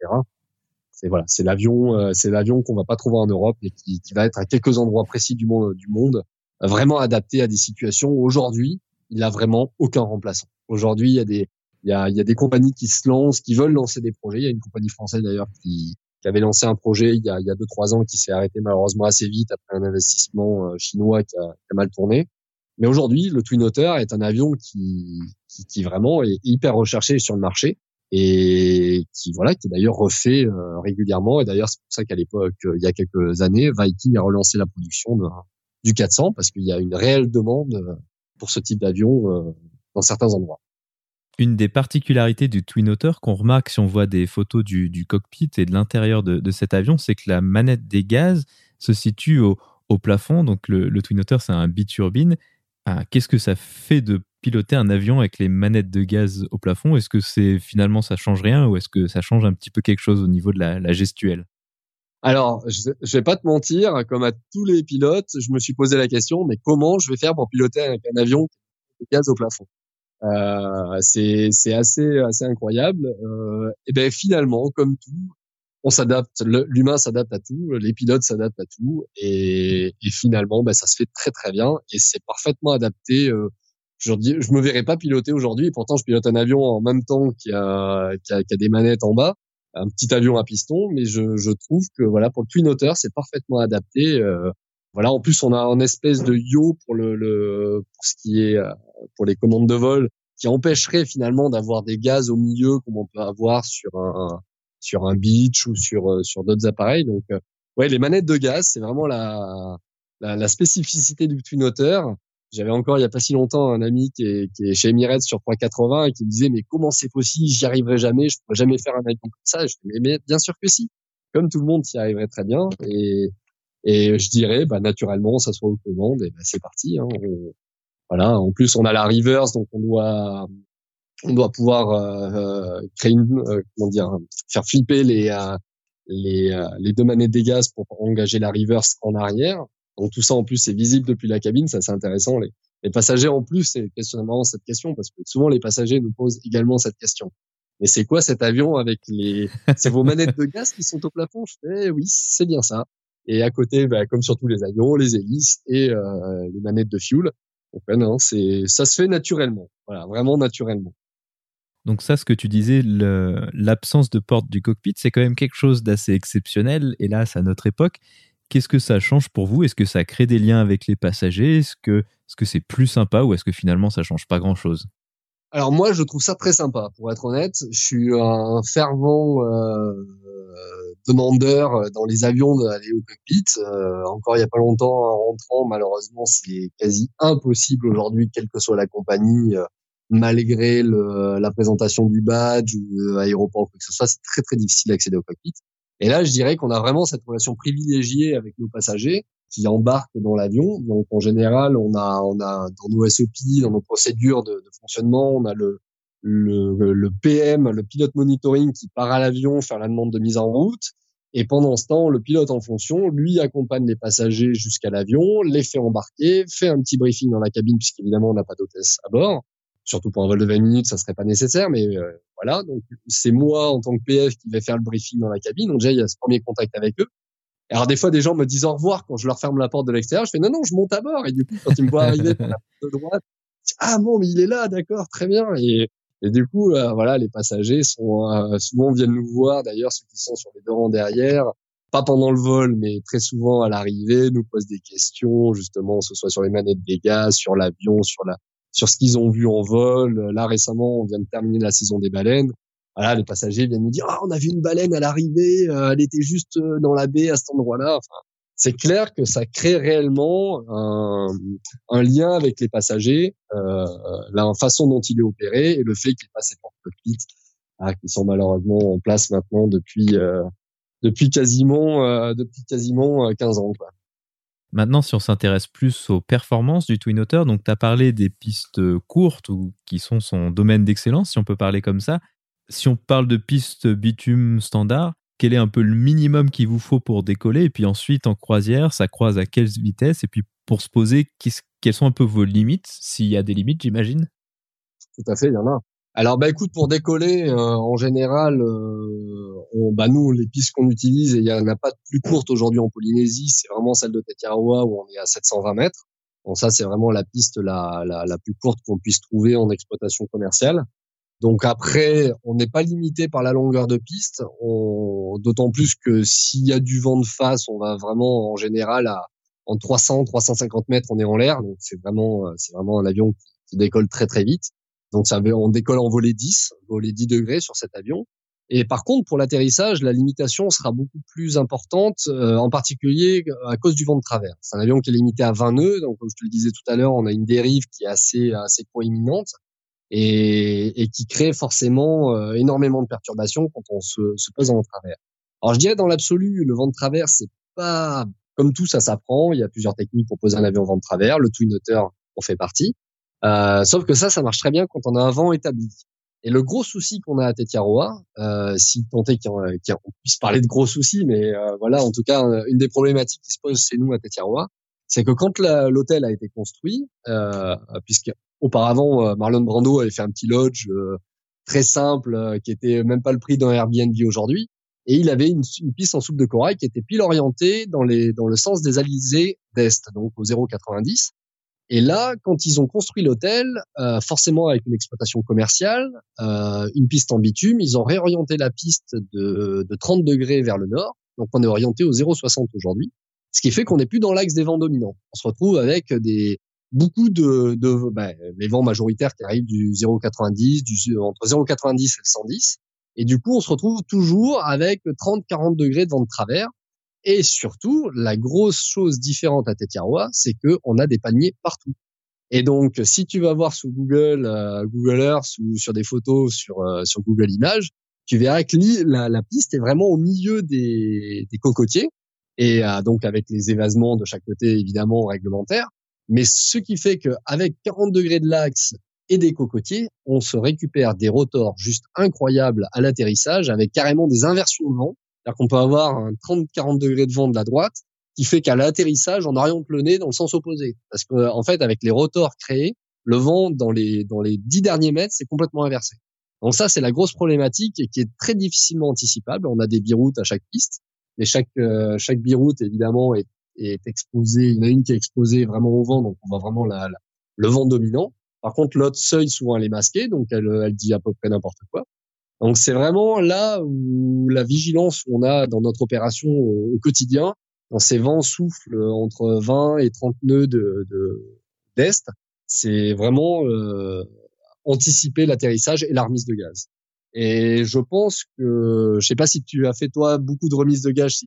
C'est voilà, c'est l'avion, euh, c'est l'avion qu'on va pas trouver en Europe et qui, qui, va être à quelques endroits précis du monde, du monde, vraiment adapté à des situations. Aujourd'hui, il a vraiment aucun remplaçant. Aujourd'hui, il y a des il y a, il y a des compagnies qui se lancent, qui veulent lancer des projets. Il y a une compagnie française d'ailleurs qui, qui avait lancé un projet il y a, il y a deux trois ans qui s'est arrêté malheureusement assez vite après un investissement euh, chinois qui a, qui a mal tourné. Mais aujourd'hui, le Twin Otter est un avion qui, qui, qui, vraiment est hyper recherché sur le marché et qui voilà qui est d'ailleurs refait euh, régulièrement et d'ailleurs c'est pour ça qu'à l'époque il y a quelques années Viking a relancé la production du 400 parce qu'il y a une réelle demande euh, pour ce type d'avion euh, dans certains endroits. Une des particularités du Twin Otter qu'on remarque si on voit des photos du, cockpit et de l'intérieur de, cet avion, c'est que la manette des gaz se situe au, plafond. Donc le, le Twin Otter, c'est un biturbine. Ah, Qu'est-ce que ça fait de piloter un avion avec les manettes de gaz au plafond Est-ce que c'est finalement ça change rien ou est-ce que ça change un petit peu quelque chose au niveau de la, gestuelle? Alors, je, je vais pas te mentir, comme à tous les pilotes, je me suis posé la question, mais comment je vais faire pour piloter un avion de gaz au plafond? Euh, C'est assez incroyable. Euh, et ben finalement, comme tout, on s'adapte, l'humain s'adapte à tout, les pilotes s'adaptent à tout, et, et finalement, ben, ça se fait très très bien, et c'est parfaitement adapté. Euh, je, me verrais pas piloter aujourd'hui, pourtant je pilote un avion en même temps qui a, qui a, qui a des manettes en bas, un petit avion à piston, mais je, je trouve que voilà pour le Twin Otter, c'est parfaitement adapté. Euh, voilà, en plus on a un espèce de yo pour le, le pour ce qui est euh, pour les commandes de vol qui empêcherait finalement d'avoir des gaz au milieu comme on peut avoir sur un, sur un beach ou sur euh, sur d'autres appareils. Donc ouais, les manettes de gaz, c'est vraiment la, la, la spécificité du Twin Otter. J'avais encore il y a pas si longtemps un ami qui est, qui est chez Emirates sur 380 et qui me disait mais comment c'est possible? J'y arriverai jamais, je pourrais jamais faire un avion comme ça. Je dis, mais, bien sûr que si. Comme tout le monde s'y arriverait très bien et et je dirais bah naturellement ça soit aux commandes et bah, c'est parti. Hein. voilà. En plus on a la reverse donc on doit on doit pouvoir euh, créer une euh, comment dire faire flipper les euh, les, euh, les deux manettes des gaz pour engager la reverse en arrière donc tout ça en plus c'est visible depuis la cabine, ça c'est intéressant. Les, passagers en plus c'est questionnement cette question parce que souvent les passagers nous posent également cette question. Mais c'est quoi cet avion avec les c'est vos manettes de gaz qui sont au plafond? Je fais oui c'est bien ça. Et à côté bah, comme sur tous les avions les hélices et euh, les manettes de fuel. Donc non c'est ça se fait naturellement. Voilà vraiment naturellement. Donc ça, ce que tu disais, l'absence de porte du cockpit, c'est quand même quelque chose d'assez exceptionnel, hélas, à notre époque. Qu'est-ce que ça change pour vous? Est-ce que ça crée des liens avec les passagers? Est-ce que c'est -ce c'est plus sympa ou est-ce que finalement ça change pas grand-chose? Alors moi, je trouve ça très sympa, pour être honnête. Je suis un fervent euh, demandeur dans les avions d'aller au cockpit. Euh, encore il y a pas longtemps, en rentrant, malheureusement, c'est quasi impossible aujourd'hui, quelle que soit la compagnie, euh, malgré la présentation du badge ou l'aéroport ou quoi que ce soit, c'est très très difficile d'accéder au cockpit. Et là, je dirais qu'on a vraiment cette relation privilégiée avec nos passagers qui embarquent dans l'avion. Donc en général, on a, on a dans nos SOP, dans nos procédures de, de fonctionnement, on a le, le, le, PM, le pilote monitoring qui part à l'avion faire la demande de mise en route. Et pendant ce temps, le pilote en fonction, lui, accompagne les passagers jusqu'à l'avion, les fait embarquer, fait un petit briefing dans la cabine, puisqu'évidemment, on n'a pas d'hôtesse à bord. Surtout pour un vol de 20 minutes, ça serait pas nécessaire, mais euh, voilà. Donc, c'est moi, en tant que PF, qui vais faire le briefing dans la cabine. Donc, déjà, il y a ce premier contact avec eux. Alors des fois, des gens me disent au revoir quand je leur ferme la porte de l'extérieur. Je fais non, non, je monte à bord. Et du coup, quand ils me voient arriver par la porte de droite, ah bon, mais il est là, d'accord, très bien. Et, et du coup, euh, voilà, les passagers sont euh, souvent viennent nous voir. D'ailleurs, ceux qui sont sur les deux rangs derrière, pas pendant le vol, mais très souvent à l'arrivée, nous posent des questions, justement, ce soit sur les manettes des gaz, sur l'avion, sur la, sur ce qu'ils ont vu en vol. Là, récemment, on vient de terminer la saison des baleines voilà, les passagers viennent nous dire ah on a vu une baleine à l'arrivée, euh, elle était juste euh, dans la baie à cet endroit-là. Enfin, c'est clair que ça crée réellement un, un lien avec les passagers, euh, la façon dont il est opéré et le fait qu'il passe ces portes cockpit ah, qui sont malheureusement en place maintenant depuis euh, depuis quasiment euh, depuis quasiment 15 ans. Quoi. Maintenant, si on s'intéresse plus aux performances du Twin Otter, donc tu as parlé des pistes courtes ou qui sont son domaine d'excellence, si on peut parler comme ça. Si on parle de piste bitume standard, quel est un peu le minimum qu'il vous faut pour décoller? Et puis ensuite, en croisière, ça croise à quelle vitesse? Et puis pour se poser, quelles sont un peu vos limites? S'il y a des limites, j'imagine. Tout à fait, il y en a. Alors bah écoute, pour décoller, euh, en général, euh, on, bah nous les pistes qu'on utilise, il y en a pas de plus courte aujourd'hui en Polynésie, c'est vraiment celle de Tetiaroa où on est à 720 mètres. Bon ça c'est vraiment la piste la, la, la plus courte qu'on puisse trouver en exploitation commerciale. Donc après, on n'est pas limité par la longueur de piste, d'autant plus que s'il y a du vent de face, on va vraiment en général à en 300, 350 mètres, on est en l'air, donc c'est vraiment, c'est vraiment un avion qui, décolle très très vite. Donc ça, on décolle en volée 10, volée 10 degrés sur cet avion. Et par contre, pour l'atterrissage, la limitation sera beaucoup plus importante, euh, en particulier à cause du vent de travers. C'est un avion qui est limité à 20 nœuds, donc comme je te le disais tout à l'heure, on a une dérive qui est assez assez proéminente et, et qui crée forcément euh, énormément de perturbations quand on se, se pose en travers. Alors je dirais dans l'absolu, le vent de travers, c'est pas comme tout, ça s'apprend. Il y a plusieurs techniques pour poser un avion vent de travers. Le twin otter en fait partie. Euh, sauf que ça, ça marche très bien quand on a un vent établi. Et le gros souci qu'on a à Tetiaroa, euh, si tant est qu'on puisse parler de gros soucis, mais euh, voilà, en tout cas, une des problématiques qui se posent chez nous à Tetiaroa, c'est que quand l'hôtel a été construit, euh, puisque auparavant euh, Marlon Brando avait fait un petit lodge euh, très simple euh, qui était même pas le prix d'un Airbnb aujourd'hui, et il avait une, piste en soupe de corail qui était pile orientée dans les dans le sens des alizés d'est, donc au 0,90. Et là, quand ils ont construit l'hôtel, euh, forcément avec une exploitation commerciale, euh, une piste en bitume, ils ont réorienté la piste de, de 30 degrés vers le nord. Donc on est orienté au 0,60 aujourd'hui ce qui fait qu'on n'est plus dans l'axe des vents dominants. On se retrouve avec des beaucoup de, de ben, les vents majoritaires qui arrivent du 0,90, du entre 0,90 et le 110, et du coup on se retrouve toujours avec 30-40 degrés de vent de travers. Et surtout, la grosse chose différente à Tetiaroa, c'est que on a des palmiers partout. Et donc, si tu vas voir sur Google, euh, Google Earth ou sur des photos sur euh, Google Images, tu verras que la, piste est vraiment au milieu des, des cocotiers et euh, donc avec les évasements de chaque côté évidemment réglementaires. Mais ce qui fait qu'avec 40 degrés de l'axe et des cocotiers, on se récupère des rotors juste incroyables à l'atterrissage avec carrément des inversions de vent. C'est-à-dire qu'on peut avoir un 30-40 degrés de vent de la droite qui fait qu'à l'atterrissage, on oriente le nez dans le sens opposé. Parce que, en fait, avec les rotors créés, le vent dans les, dans les 10 derniers mètres, c'est complètement inversé. Donc ça, c'est la grosse problématique et qui est très difficilement anticipable. On a des biroutes à chaque piste. Et chaque euh, chaque biroute évidemment est, est exposée. Il y en a une qui est exposée vraiment au vent, donc on voit vraiment la, le vent dominant. Par contre, l'autre seuil souvent elle est masquée, donc elle elle dit à peu près n'importe quoi. Donc c'est vraiment là où la vigilance qu'on a dans notre opération au, quotidien, dans ces vents soufflent entre 20 et 30 nœuds de d'est, c'est vraiment euh, anticiper l'atterrissage et la remise de gaz. Et je pense que, je sais pas si tu as fait toi beaucoup de remises de gaz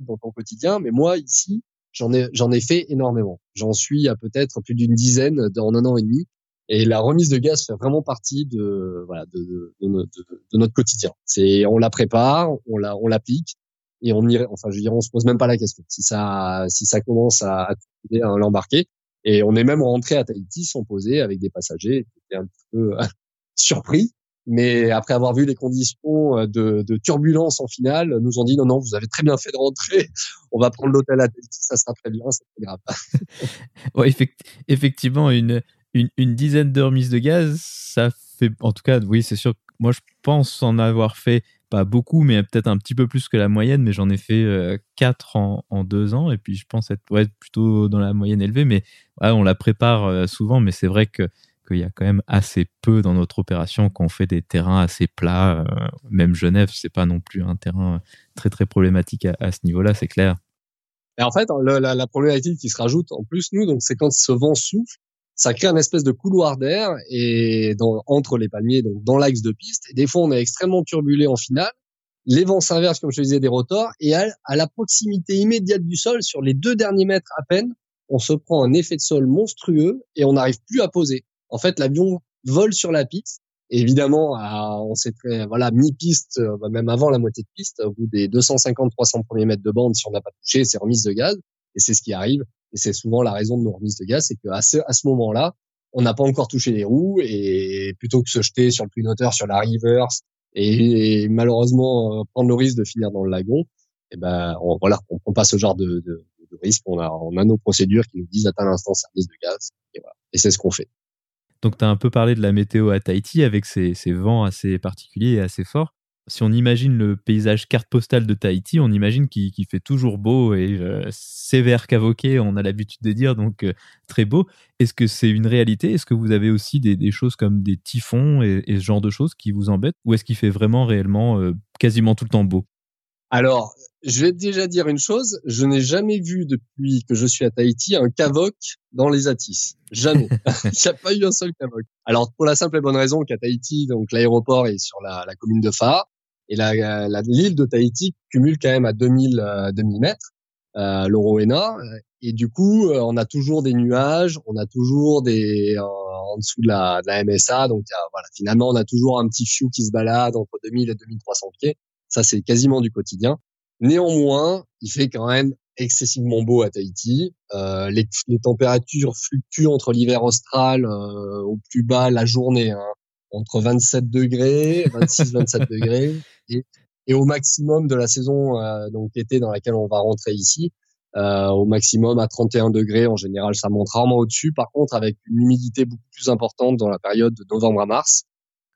dans ton quotidien, mais moi ici, j'en ai j'en ai fait énormément. J'en suis à peut-être plus d'une dizaine en un an et demi. Et la remise de gaz fait vraiment partie de voilà de, de, de, notre quotidien. C'est on la prépare, on la on l'applique et on irait enfin je veux dire on se pose même pas la question si ça si ça commence à, à l'embarquer et on est même rentré à Tahiti sans poser avec des passagers qui étaient un peu surpris mais après avoir vu les conditions euh, de, de, turbulence en finale, nous ont dit non, non, vous avez très bien fait de rentrer. On va prendre l'hôtel à Tahiti, ça sera très bien, c'est très grave. ouais, effectivement, une, une, dizaine d'heures mise de gaz, ça fait, en tout cas, oui, c'est sûr. Moi, je pense en avoir fait pas beaucoup, mais peut-être un petit peu plus que la moyenne, mais j'en ai fait euh, quatre en, en, deux ans, et puis je pense être plutôt dans la moyenne élevée, mais on la prépare euh, souvent, mais c'est vrai que qu'il y a quand même assez peu dans notre opération qu'on fait des terrains assez plats. Euh, même Genève, c'est pas non plus un terrain très très problématique à, ce niveau-là, c'est clair. Et en fait, la, la, problématique qui se rajoute en plus nous, donc c'est quand ce vent souffle, ça crée un espèce de couloir d'air et dans, entre les palmiers, donc dans l'axe de piste. Et des fois, on est extrêmement turbulé en finale. Les vents s'inversent, comme je disais, des rotors, et à, à la proximité immédiate du sol, sur les deux derniers mètres à peine, on se prend un effet de sol monstrueux et on n'arrive plus à poser. En fait, l'avion vole sur la piste. Évidemment, on s'est voilà, mi-piste, euh, bah, même avant la moitié de piste, au bout des 250-300 premiers mètres de bande, si on n'a pas touché, c'est remise de gaz. Et c'est ce qui arrive. Et c'est souvent la raison de nos remises de gaz, c'est qu'à ce, à ce moment-là, on n'a pas encore touché les roues et plutôt que se jeter sur le twin moteur, sur la reverse et, malheureusement euh, prendre le risque de finir dans le lagon, et eh ben on, voilà, on prend pas ce genre de, risque. On a, on a nos procédures qui nous disent à tel instant service de gaz et, c'est ce qu'on fait. Donc, tu as un peu parlé de la météo à Tahiti avec ces, vents assez particuliers et assez forts. Si on imagine le paysage carte postale de Tahiti, on imagine qu'il fait toujours beau et euh, sévère qu'avoqué, on a l'habitude de dire, donc euh, très beau. Est-ce que c'est une réalité? Est-ce que vous avez aussi des, choses comme des typhons et, ce genre de choses qui vous embêtent? Ou est-ce qu'il fait vraiment réellement euh, quasiment tout le temps beau? Alors, je vais déjà dire une chose, je n'ai jamais vu depuis que je suis à Tahiti un cavoc dans les Atis. Jamais. Il n'y a pas eu un seul cavoc. Alors pour la simple et bonne raison qu'à Tahiti, donc l'aéroport est sur la, la, commune de Fa et la, la, l'île de Tahiti cumule quand même à 2000 euh, 2000 mètres euh, l'Oroena et du coup euh, on a toujours des nuages, on a toujours des en dessous de la, de la MSA donc voilà finalement on a toujours un petit fiou qui se balade entre 2000 et 2300 pieds. Ça c'est quasiment du quotidien. Néanmoins, il fait quand même excessivement beau à Tahiti. Euh, les, les, températures fluctuent entre l'hiver austral euh, au plus bas la journée, hein, entre 27 degrés, 26-27 degrés, et, et, au maximum de la saison euh, donc été dans laquelle on va rentrer ici, euh, au maximum à 31 degrés. En général, ça monte rarement au-dessus. Par contre, avec une humidité beaucoup plus importante dans la période de novembre à mars.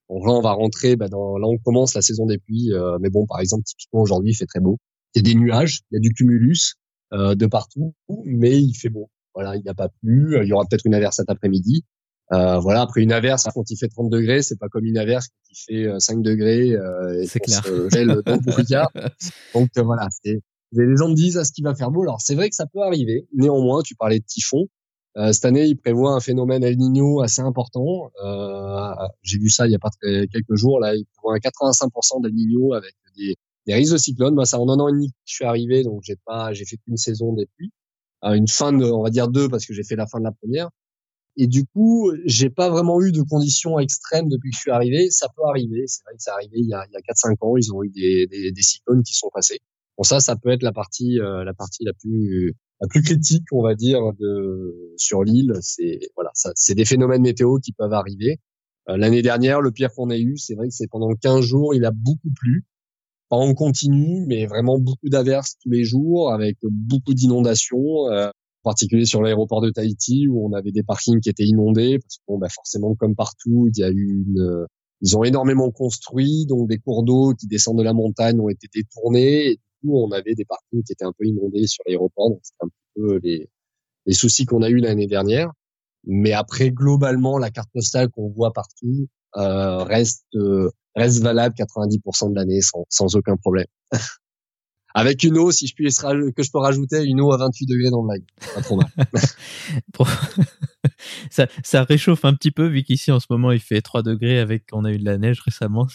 Donc là, on va rentrer, bah, dans, là on commence la saison des pluies. Euh, mais bon, par exemple, typiquement aujourd'hui, il fait très beau il y a des nuages, il y a du cumulus euh, de partout, mais il fait beau. Voilà, il n'y a pas plu. Il y aura peut-être une averse cet après-midi. Euh, voilà, après une averse, quand il fait 30 degrés, c'est pas comme une averse qui fait 5 euh, degrés euh, et c'est clair. se le Donc euh, voilà, c'est les gens me disent à ce qu'il va faire beau. Alors c'est vrai que ça peut arriver. Néanmoins, tu parlais de typhon. Euh, cette année, il prévoit un phénomène El Niño assez important. Euh, J'ai vu ça il y a pas très, quelques jours. Là, il prévoit un 85% d'El Niño avec des, des risques de cyclone. Moi, ça en un an et demi que je suis arrivé, donc j'ai pas, j'ai fait qu'une saison des pluies, une fin de, on va dire deux parce que j'ai fait la fin de la première. Et du coup, j'ai pas vraiment eu de conditions extrêmes depuis que je suis arrivé. Ça peut arriver. C'est vrai que c'est arrivé il y a, il y a 4-5 ans. Ils ont eu des, cyclones qui sont passés. Bon, ça, ça peut être la partie, euh, la partie la plus, la plus critique, on va dire, de, sur l'île. C'est, voilà, ça, c'est des phénomènes météo qui peuvent arriver. Euh, l'année dernière, le pire qu'on ait eu, c'est vrai que c'est pendant 15 jours, il a beaucoup plu pas en continu, mais vraiment beaucoup d'averses tous les jours, avec beaucoup d'inondations, euh, en particulier sur l'aéroport de Tahiti où on avait des parkings qui étaient inondés parce que bon, bah forcément comme partout, il y a eu une, ils ont énormément construit, donc des cours d'eau qui descendent de la montagne ont été détournés et du coup on avait des parkings qui étaient un peu inondés sur l'aéroport, donc c'est un peu les, les soucis qu'on a eu l'année dernière. Mais après globalement la carte postale qu'on voit partout euh, reste euh, reste valable 90% de l'année sans, sans aucun problème. avec une eau, si je puis que je peux rajouter, une eau à 28 degrés dans le lac. Pas trop mal. ça, ça réchauffe un petit peu vu qu'ici en ce moment il fait 3 degrés avec on a eu de la neige récemment.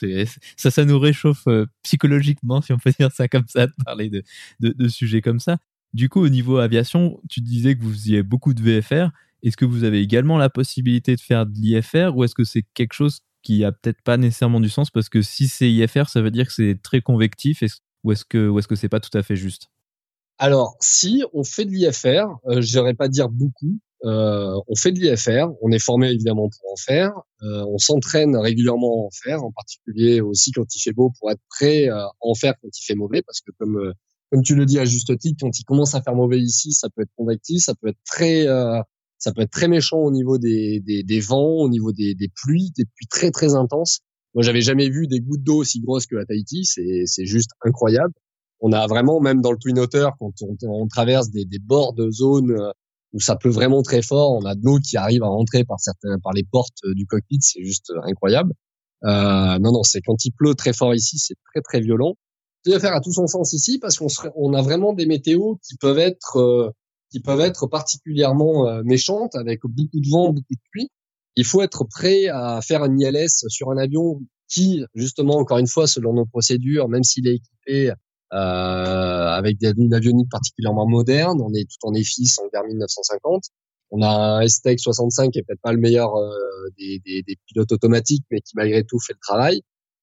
Ça, ça nous réchauffe euh, psychologiquement si on peut dire ça comme ça, de parler de, de, sujets comme ça. Du coup, au niveau aviation, tu disais que vous faisiez beaucoup de VFR. Est-ce que vous avez également la possibilité de faire de l'IFR ou est-ce que c'est quelque chose qui a peut-être pas nécessairement du sens? Parce que si c'est IFR, ça veut dire que c'est très convectif ou est-ce que ou est-ce que c'est pas tout à fait juste? Alors, si on fait de l'IFR, euh, je n'irais pas dire beaucoup. Euh, on fait de l'IFR, on est formé évidemment pour en faire, euh, on s'entraîne régulièrement à en faire, en particulier aussi quand il fait beau pour être prêt à en faire quand il fait mauvais, parce que comme euh, comme tu le dis à juste titre, quand il commence à faire mauvais ici, ça peut être convectif, ça peut être très euh, ça peut être très méchant au niveau des, des, des vents, au niveau des, des pluies, des pluies très très intenses. Moi, j'avais jamais vu des gouttes d'eau aussi grosses que à Tahiti. C'est, juste incroyable. On a vraiment, même dans le Twin Otter, quand on, traverse des, des bords de zones euh, où ça pleut vraiment très fort, on a de l'eau qui arrive à rentrer par certains, par les portes euh, du cockpit. C'est juste euh, incroyable. Euh, non, non, c'est quand il pleut très fort ici, c'est très très violent. C'est faire à tout son sens ici parce qu'on on a vraiment des météos qui peuvent être qui peuvent être particulièrement méchantes avec beaucoup de vent, beaucoup de pluie il faut être prêt à faire un ILS sur un avion qui, justement, encore une fois, selon nos procédures, même s'il est équipé euh, avec une avionique particulièrement moderne, on est tout en EFIS en Garmin 950. On a un STEC 65 qui est peut-être pas le meilleur euh, des, des, des, pilotes automatiques, mais qui malgré tout fait le travail.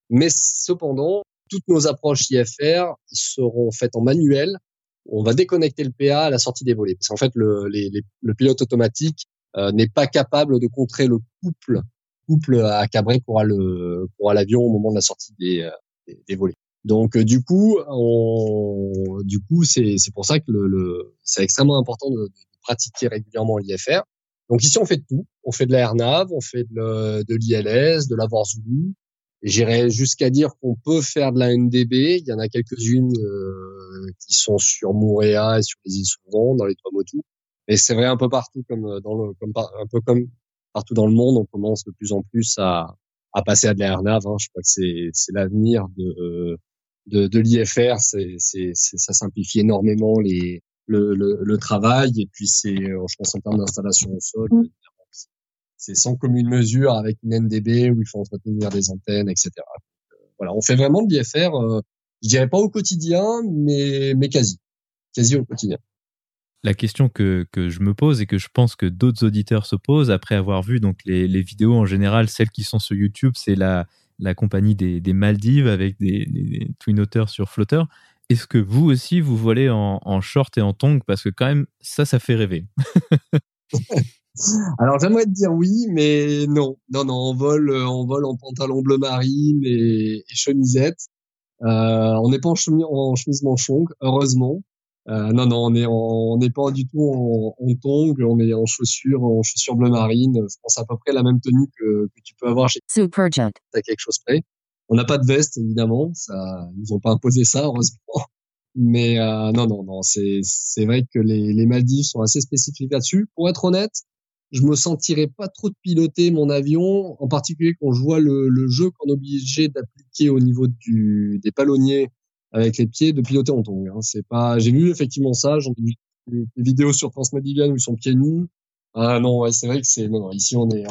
Mais cependant, toutes nos approches IFR seront faites en manuel. On va déconnecter le PA à la sortie des volets. Parce qu'en fait, le, le pilote automatique n'est pas capable de contrer le couple couple à cabrer pour le pour l'avion au moment de la sortie des, euh, des, volets. Donc euh, du coup, on, du coup, c'est c'est pour ça que le, le c'est extrêmement important de, de pratiquer régulièrement l'IFR. Donc ici, on fait de tout. On fait de la AirNav, on fait de, de l'ILS, de la. J'irais jusqu'à dire qu'on peut faire de la NDB. Il y en a quelques-unes euh, qui sont sur Moorea et sur les îles Souvent, dans les Tuamotu. Et c'est vrai un peu partout, comme euh, dans le, comme un peu comme partout dans le monde, on commence de plus en plus à, à passer à de l'aéronave. Hein. Je crois que c'est, c'est l'avenir de, de, de l'IFR. C'est, c'est, ça simplifie énormément les, le, le, le, travail. Et puis c'est, euh, je pense en termes d'installation au sol, mmh. c'est sans commune mesure avec une NDB où il faut entretenir des antennes, etc. Euh, voilà, on fait vraiment de l'IFR. Euh, je dirais pas au quotidien, mais mais quasi, quasi au quotidien la question que, que, je me pose et que je pense que d'autres auditeurs se posent après avoir vu donc les, les, vidéos en général, celles qui sont sur YouTube, c'est la, la compagnie des, des Maldives avec des, des, twin otters sur flotteur. Est-ce que vous aussi vous volez en, en, short et en tongue parce que quand même ça, ça fait rêver. Alors j'aimerais te dire oui, mais non, non, non, on vole, on vole en pantalon bleu marine et, et chemisette. Euh, on n'est pas en, chemise, en chemise manchon, heureusement. Euh, non, non, on est on n'est pas du tout en, en tongs, on est en chaussures, en chaussures bleu marine. Je pense à peu près la même tenue que, que tu peux avoir chez Superjet. T'as quelque chose près. On n'a pas de veste évidemment, ça ils nous ont pas imposé ça heureusement. Mais euh, non, non, non, c'est c'est vrai que les les Maldives sont assez spécifiques là-dessus. Pour être honnête, je me sentirais pas trop de piloter mon avion, en particulier quand je vois le, le jeu qu'on est obligé d'appliquer au niveau du des palonniers avec les pieds de piloter en tongs. Hein. C'est pas, j'ai vu effectivement ça. J'ai vu des vidéos sur Transmedivian où ils sont pieds nus. Ah non, c'est vrai que c'est non, ici on est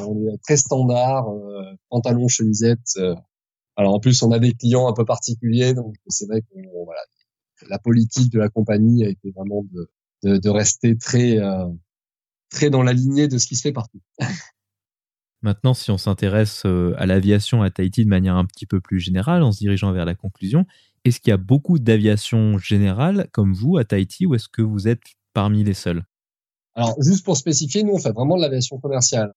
très standard, euh, pantalon, chemisette. Euh. Alors en plus on a des clients un peu particuliers, donc c'est vrai que la politique de la compagnie a été vraiment de rester très euh, très dans la lignée de ce qui se fait partout. Maintenant, si on s'intéresse euh, à l'aviation à Tahiti de manière un petit peu plus générale, en se dirigeant vers la conclusion, est-ce qu'il y a beaucoup d'aviation générale comme vous à Tahiti ou est-ce que vous êtes parmi les seuls? Alors, juste pour spécifier, nous, on fait vraiment de l'aviation commerciale.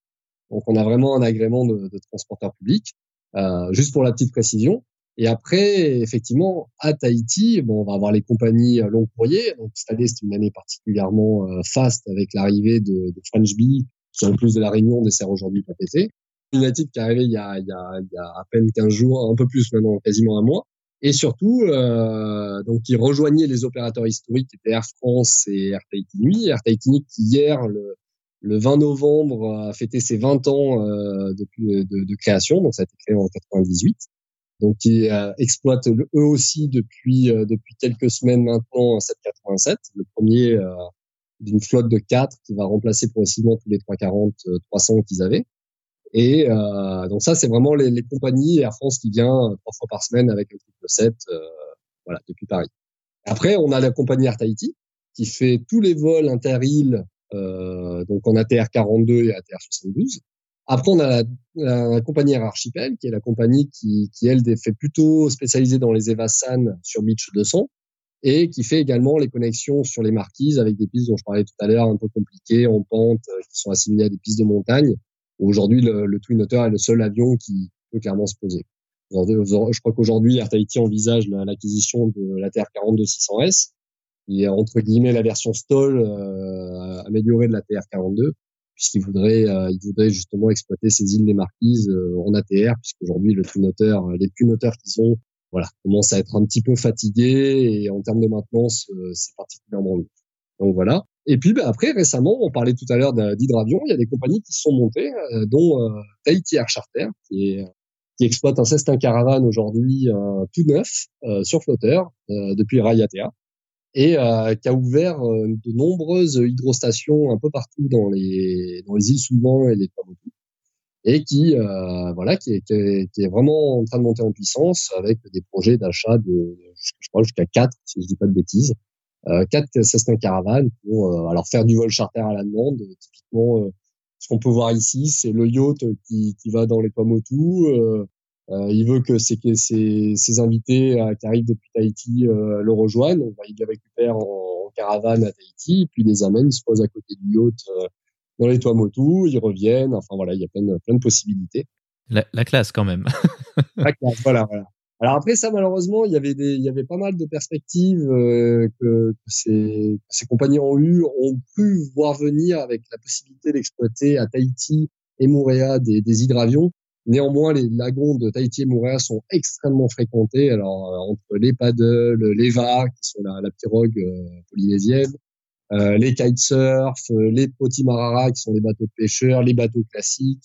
Donc, on a vraiment un agrément de, de transporteur public, euh, juste pour la petite précision. Et après, effectivement, à Tahiti, bon, on va avoir les compagnies euh, long courrier. Donc, cette année, c'est une année particulièrement euh, faste avec l'arrivée de, de French Bee, qui en plus de la Réunion dessert aujourd'hui PPT. United qui est arrivé il y, a, il, y a, il y a à peine 15 jours, un peu plus maintenant, quasiment un mois et surtout euh, donc qui rejoignait les opérateurs historiques qui étaient Air France et Air Tahiti Nuit. Air Tahiti Nuit qui hier le, le 20 novembre a fêté ses 20 ans euh, de, de, de, création, donc ça a été créé en 98. donc qui exploitent eux aussi depuis depuis quelques semaines maintenant un 787, le premier d'une flotte de 4 qui va remplacer progressivement tous les 340, 300 qu'ils avaient. Et euh, donc ça, c'est vraiment les, les, compagnies Air France qui vient trois fois par semaine avec un triple 7, euh, voilà, depuis Paris. Après, on a la compagnie Air Tahiti qui fait tous les vols inter-îles, euh, donc en ATR 42 et ATR 72. Après, on a la, compagnie Air Archipel, qui est la compagnie qui, qui elle, fait plutôt spécialisée dans les Evasan sur Beach 200 et qui fait également les connexions sur les marquises avec des pistes dont je parlais tout à l'heure, un peu compliquées, en pente, euh, qui sont assimilées à des pistes de montagne. Aujourd'hui, le, le Twin Otter est le seul avion qui peut clairement se poser. Je crois qu'aujourd'hui, Air Tahiti envisage l'acquisition de la TR-42-600S, qui est entre guillemets la version stall euh, améliorée de la TR-42, puisqu'il voudrait, euh, il voudrait justement exploiter ces îles des Marquises euh, en ATR, puisqu'aujourd'hui le Twin Otter, les Twin Otter qui sont, voilà, commencent à être un petit peu fatigués et en termes de maintenance, euh, c'est particulièrement lourd. Donc voilà. Et puis ben, après, récemment, on parlait tout à l'heure d'hydravion, il y a des compagnies qui sont montées, euh, dont euh, Tahiti Air Charter, qui, est, qui exploite un Cessna Caravan aujourd'hui euh, tout neuf euh, sur flotteur depuis Rayatea et qui a ouvert de nombreuses hydrostations un peu partout dans les dans les îles Soudan et les Tuamotu et qui voilà qui est, qui est, qui, est, vraiment en train de monter en puissance avec des projets d'achat de je crois jusqu'à quatre si je dis pas de bêtises euh, quatre Cessna Caravan pour euh, alors faire du vol charter à la demande. Typiquement, euh, ce qu'on peut voir ici, c'est le yacht qui, qui va dans les Tuamotu. Euh, il veut que ses, ses, ses invités qui arrivent depuis Tahiti le rejoignent. il les récupère en, en, caravane à Tahiti, puis les amène, ils se posent à côté du yacht dans les Tuamotu, ils reviennent. Enfin voilà, il y a plein de, plein de possibilités. La, la classe quand même. la classe, voilà, voilà. Alors après ça, malheureusement, il y avait des, il y avait pas mal de perspectives euh, que, que, ces, ces compagnies ont eu, ont pu voir venir avec la possibilité d'exploiter à Tahiti et Moorea des, des hydravions. Néanmoins, les lagons de Tahiti et Moorea sont extrêmement fréquentés. Alors euh, entre les paddles, les VA, qui sont la, la pirogue euh, polynésienne, euh, les kitesurf, les potimarara, qui sont les bateaux de pêcheurs, les bateaux classiques,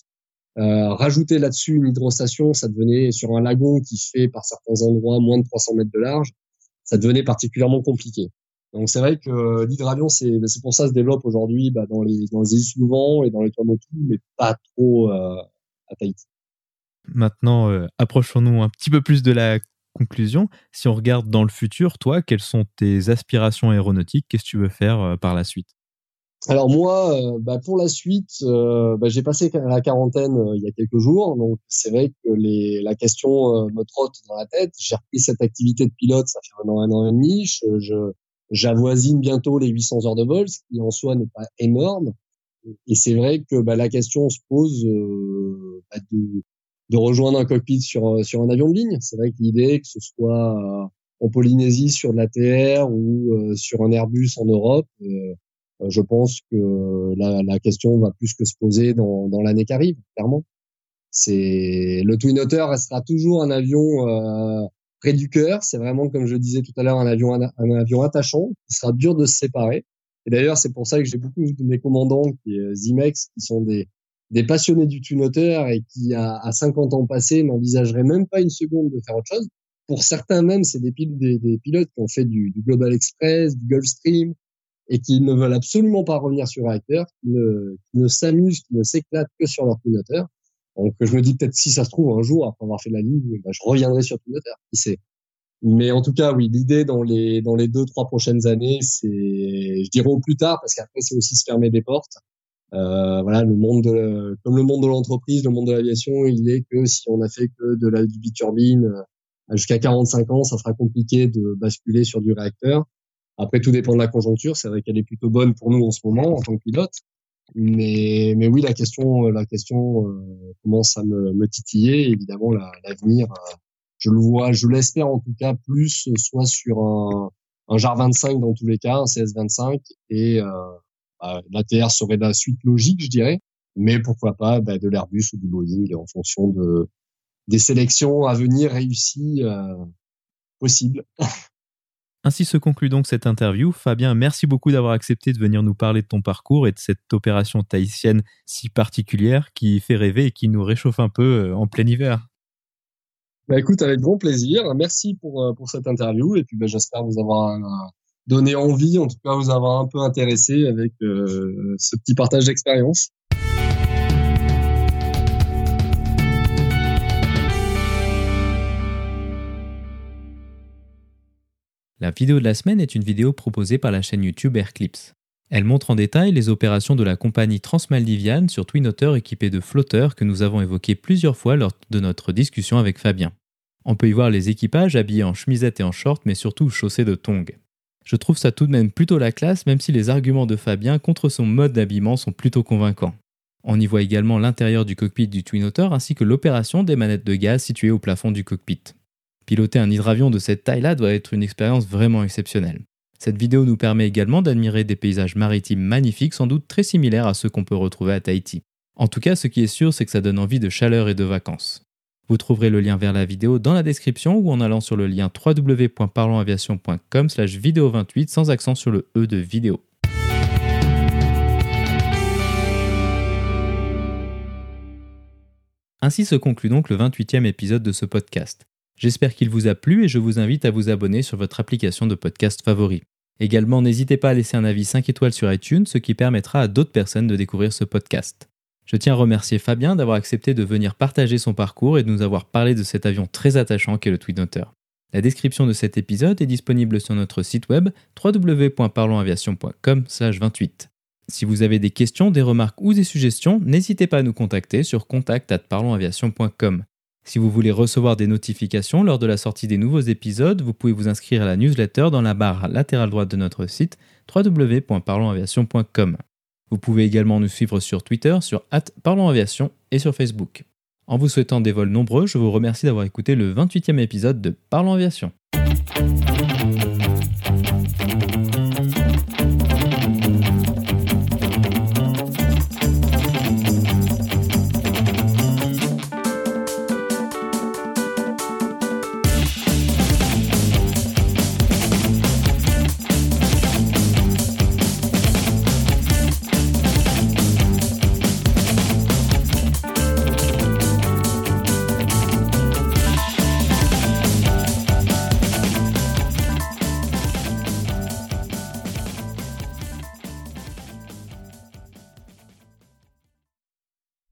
euh, rajouter là-dessus une hydrostation, ça devenait sur un lagon qui fait par certains endroits moins de 300 mètres de large, ça devenait particulièrement compliqué. Donc c'est vrai que l'hydravion, c'est c'est pour ça se développe aujourd'hui bah, dans les dans les îles souvent et dans les Tuamotu, mais pas trop euh, à Tahiti. Maintenant, euh, approchons-nous un petit peu plus de la conclusion. Si on regarde dans le futur, toi, quelles sont tes aspirations aéronautiques? Qu'est-ce que tu veux faire euh, par la suite? Alors moi, euh, bah pour la suite, euh, bah j'ai passé la quarantaine euh, il y a quelques jours, donc c'est vrai que les, la question me trotte dans la tête. J'ai repris cette activité de pilote, ça fait maintenant un an et demi. Je, j'avoisine bientôt les 800 heures de vol, ce qui en soi n'est pas énorme. Et c'est vrai que bah, la question se pose bah, de, de rejoindre un cockpit sur sur un avion de ligne. C'est vrai que l'idée que ce soit en Polynésie sur de l'ATR ou sur un Airbus en Europe euh, je pense que la, question va plus que se poser dans, dans l'année qui arrive, clairement. C'est le Twin Otter restera toujours un avion euh, près du cœur. C'est vraiment, comme je disais tout à l'heure, un avion un, avion attachant. Il sera dur de se séparer. Et d'ailleurs, c'est pour ça que j'ai beaucoup de mes commandants qui Zimex, qui sont des des passionnés du Twin Otter et qui, à, à 50 ans passés, n'envisageraient même pas une seconde de faire autre chose. Pour certains même, c'est des, pilotes qui ont fait du, du Global Express, du Gulfstream, et qui ne veulent absolument pas revenir sur qui ne, qui ne s'amusent, qui ne s'éclatent que sur leur moteur. Donc je me dis peut-être si ça se trouve un jour après avoir fait la ligne, bah, je reviendrai sur moteur. Qui sait Mais en tout cas, oui, l'idée dans les dans les deux trois prochaines années, c'est, je dirais au plus tard, parce qu'après c'est aussi se fermer des portes. Euh, voilà, le monde de, comme le monde de l'entreprise, le monde de l'aviation, il est que si on a fait que de la du biturbine euh, jusqu'à 45 ans, ça sera compliqué de basculer sur du réacteur. Après, tout dépend de la conjoncture. C'est vrai qu'elle est plutôt bonne pour nous en ce moment en tant que pilote. Mais, mais oui, la question, la question euh, commence à me, me titiller. Évidemment, l'avenir, euh, je le vois, je l'espère en tout cas plus, soit sur un, un JAR 25 dans tous les cas, un CS 25, et euh, bah, l'ATR serait la suite logique, je dirais. Mais pourquoi pas bah, de l'Airbus ou du Boeing en fonction de des sélections à venir réussies euh, possibles. Ainsi se conclut donc cette interview. Fabien, merci beaucoup d'avoir accepté de venir nous parler de ton parcours et de cette opération tahitienne si particulière qui fait rêver et qui nous réchauffe un peu euh, en plein hiver. Bah écoute, avec grand plaisir. Merci pour, pour cette interview et puis bah, j'espère vous avoir donné envie, en tout cas vous avoir un peu intéressé avec ce petit partage d'expérience. La vidéo de la semaine est une vidéo proposée par la chaîne YouTube Airclips. Elle montre en détail les opérations de la compagnie Transmaldivian sur Twin Otter équipée de flotteurs que nous avons évoqués plusieurs fois lors de notre discussion avec Fabien. On peut y voir les équipages habillés en chemisette et en short, mais surtout chaussés de tongs. Je trouve ça tout de même plutôt la classe, même si les arguments de Fabien contre son mode d'habillement sont plutôt convaincants. On y voit également l'intérieur du cockpit du Twin Otter ainsi que l'opération des manettes de gaz situées au plafond du cockpit. Piloter un hydravion de cette taille-là doit être une expérience vraiment exceptionnelle. Cette vidéo nous permet également d'admirer des paysages maritimes magnifiques, sans doute très similaires à ceux qu'on peut retrouver à Tahiti. En tout cas, ce qui est sûr, c'est que ça donne envie de chaleur et de vacances. Vous trouverez le lien vers la vidéo dans la description ou en allant sur le lien www.parlonsaviation.com slash vidéo 28 sans accent sur le E de vidéo. Ainsi se conclut donc le 28e épisode de ce podcast. J'espère qu'il vous a plu et je vous invite à vous abonner sur votre application de podcast favori. Également, n'hésitez pas à laisser un avis 5 étoiles sur iTunes, ce qui permettra à d'autres personnes de découvrir ce podcast. Je tiens à remercier Fabien d'avoir accepté de venir partager son parcours et de nous avoir parlé de cet avion très attachant qu'est le Twin Otter. La description de cet épisode est disponible sur notre site web www.parlonsaviation.com/28. Si vous avez des questions, des remarques ou des suggestions, n'hésitez pas à nous contacter sur contact@parlonsaviation.com. Si vous voulez recevoir des notifications lors de la sortie des nouveaux épisodes, vous pouvez vous inscrire à la newsletter dans la barre latérale droite de notre site www.parlonsaviation.com. Vous pouvez également nous suivre sur Twitter, sur @parlonsaviation et sur Facebook. En vous souhaitant des vols nombreux, je vous remercie d'avoir écouté le 28e épisode de Parlons Aviation.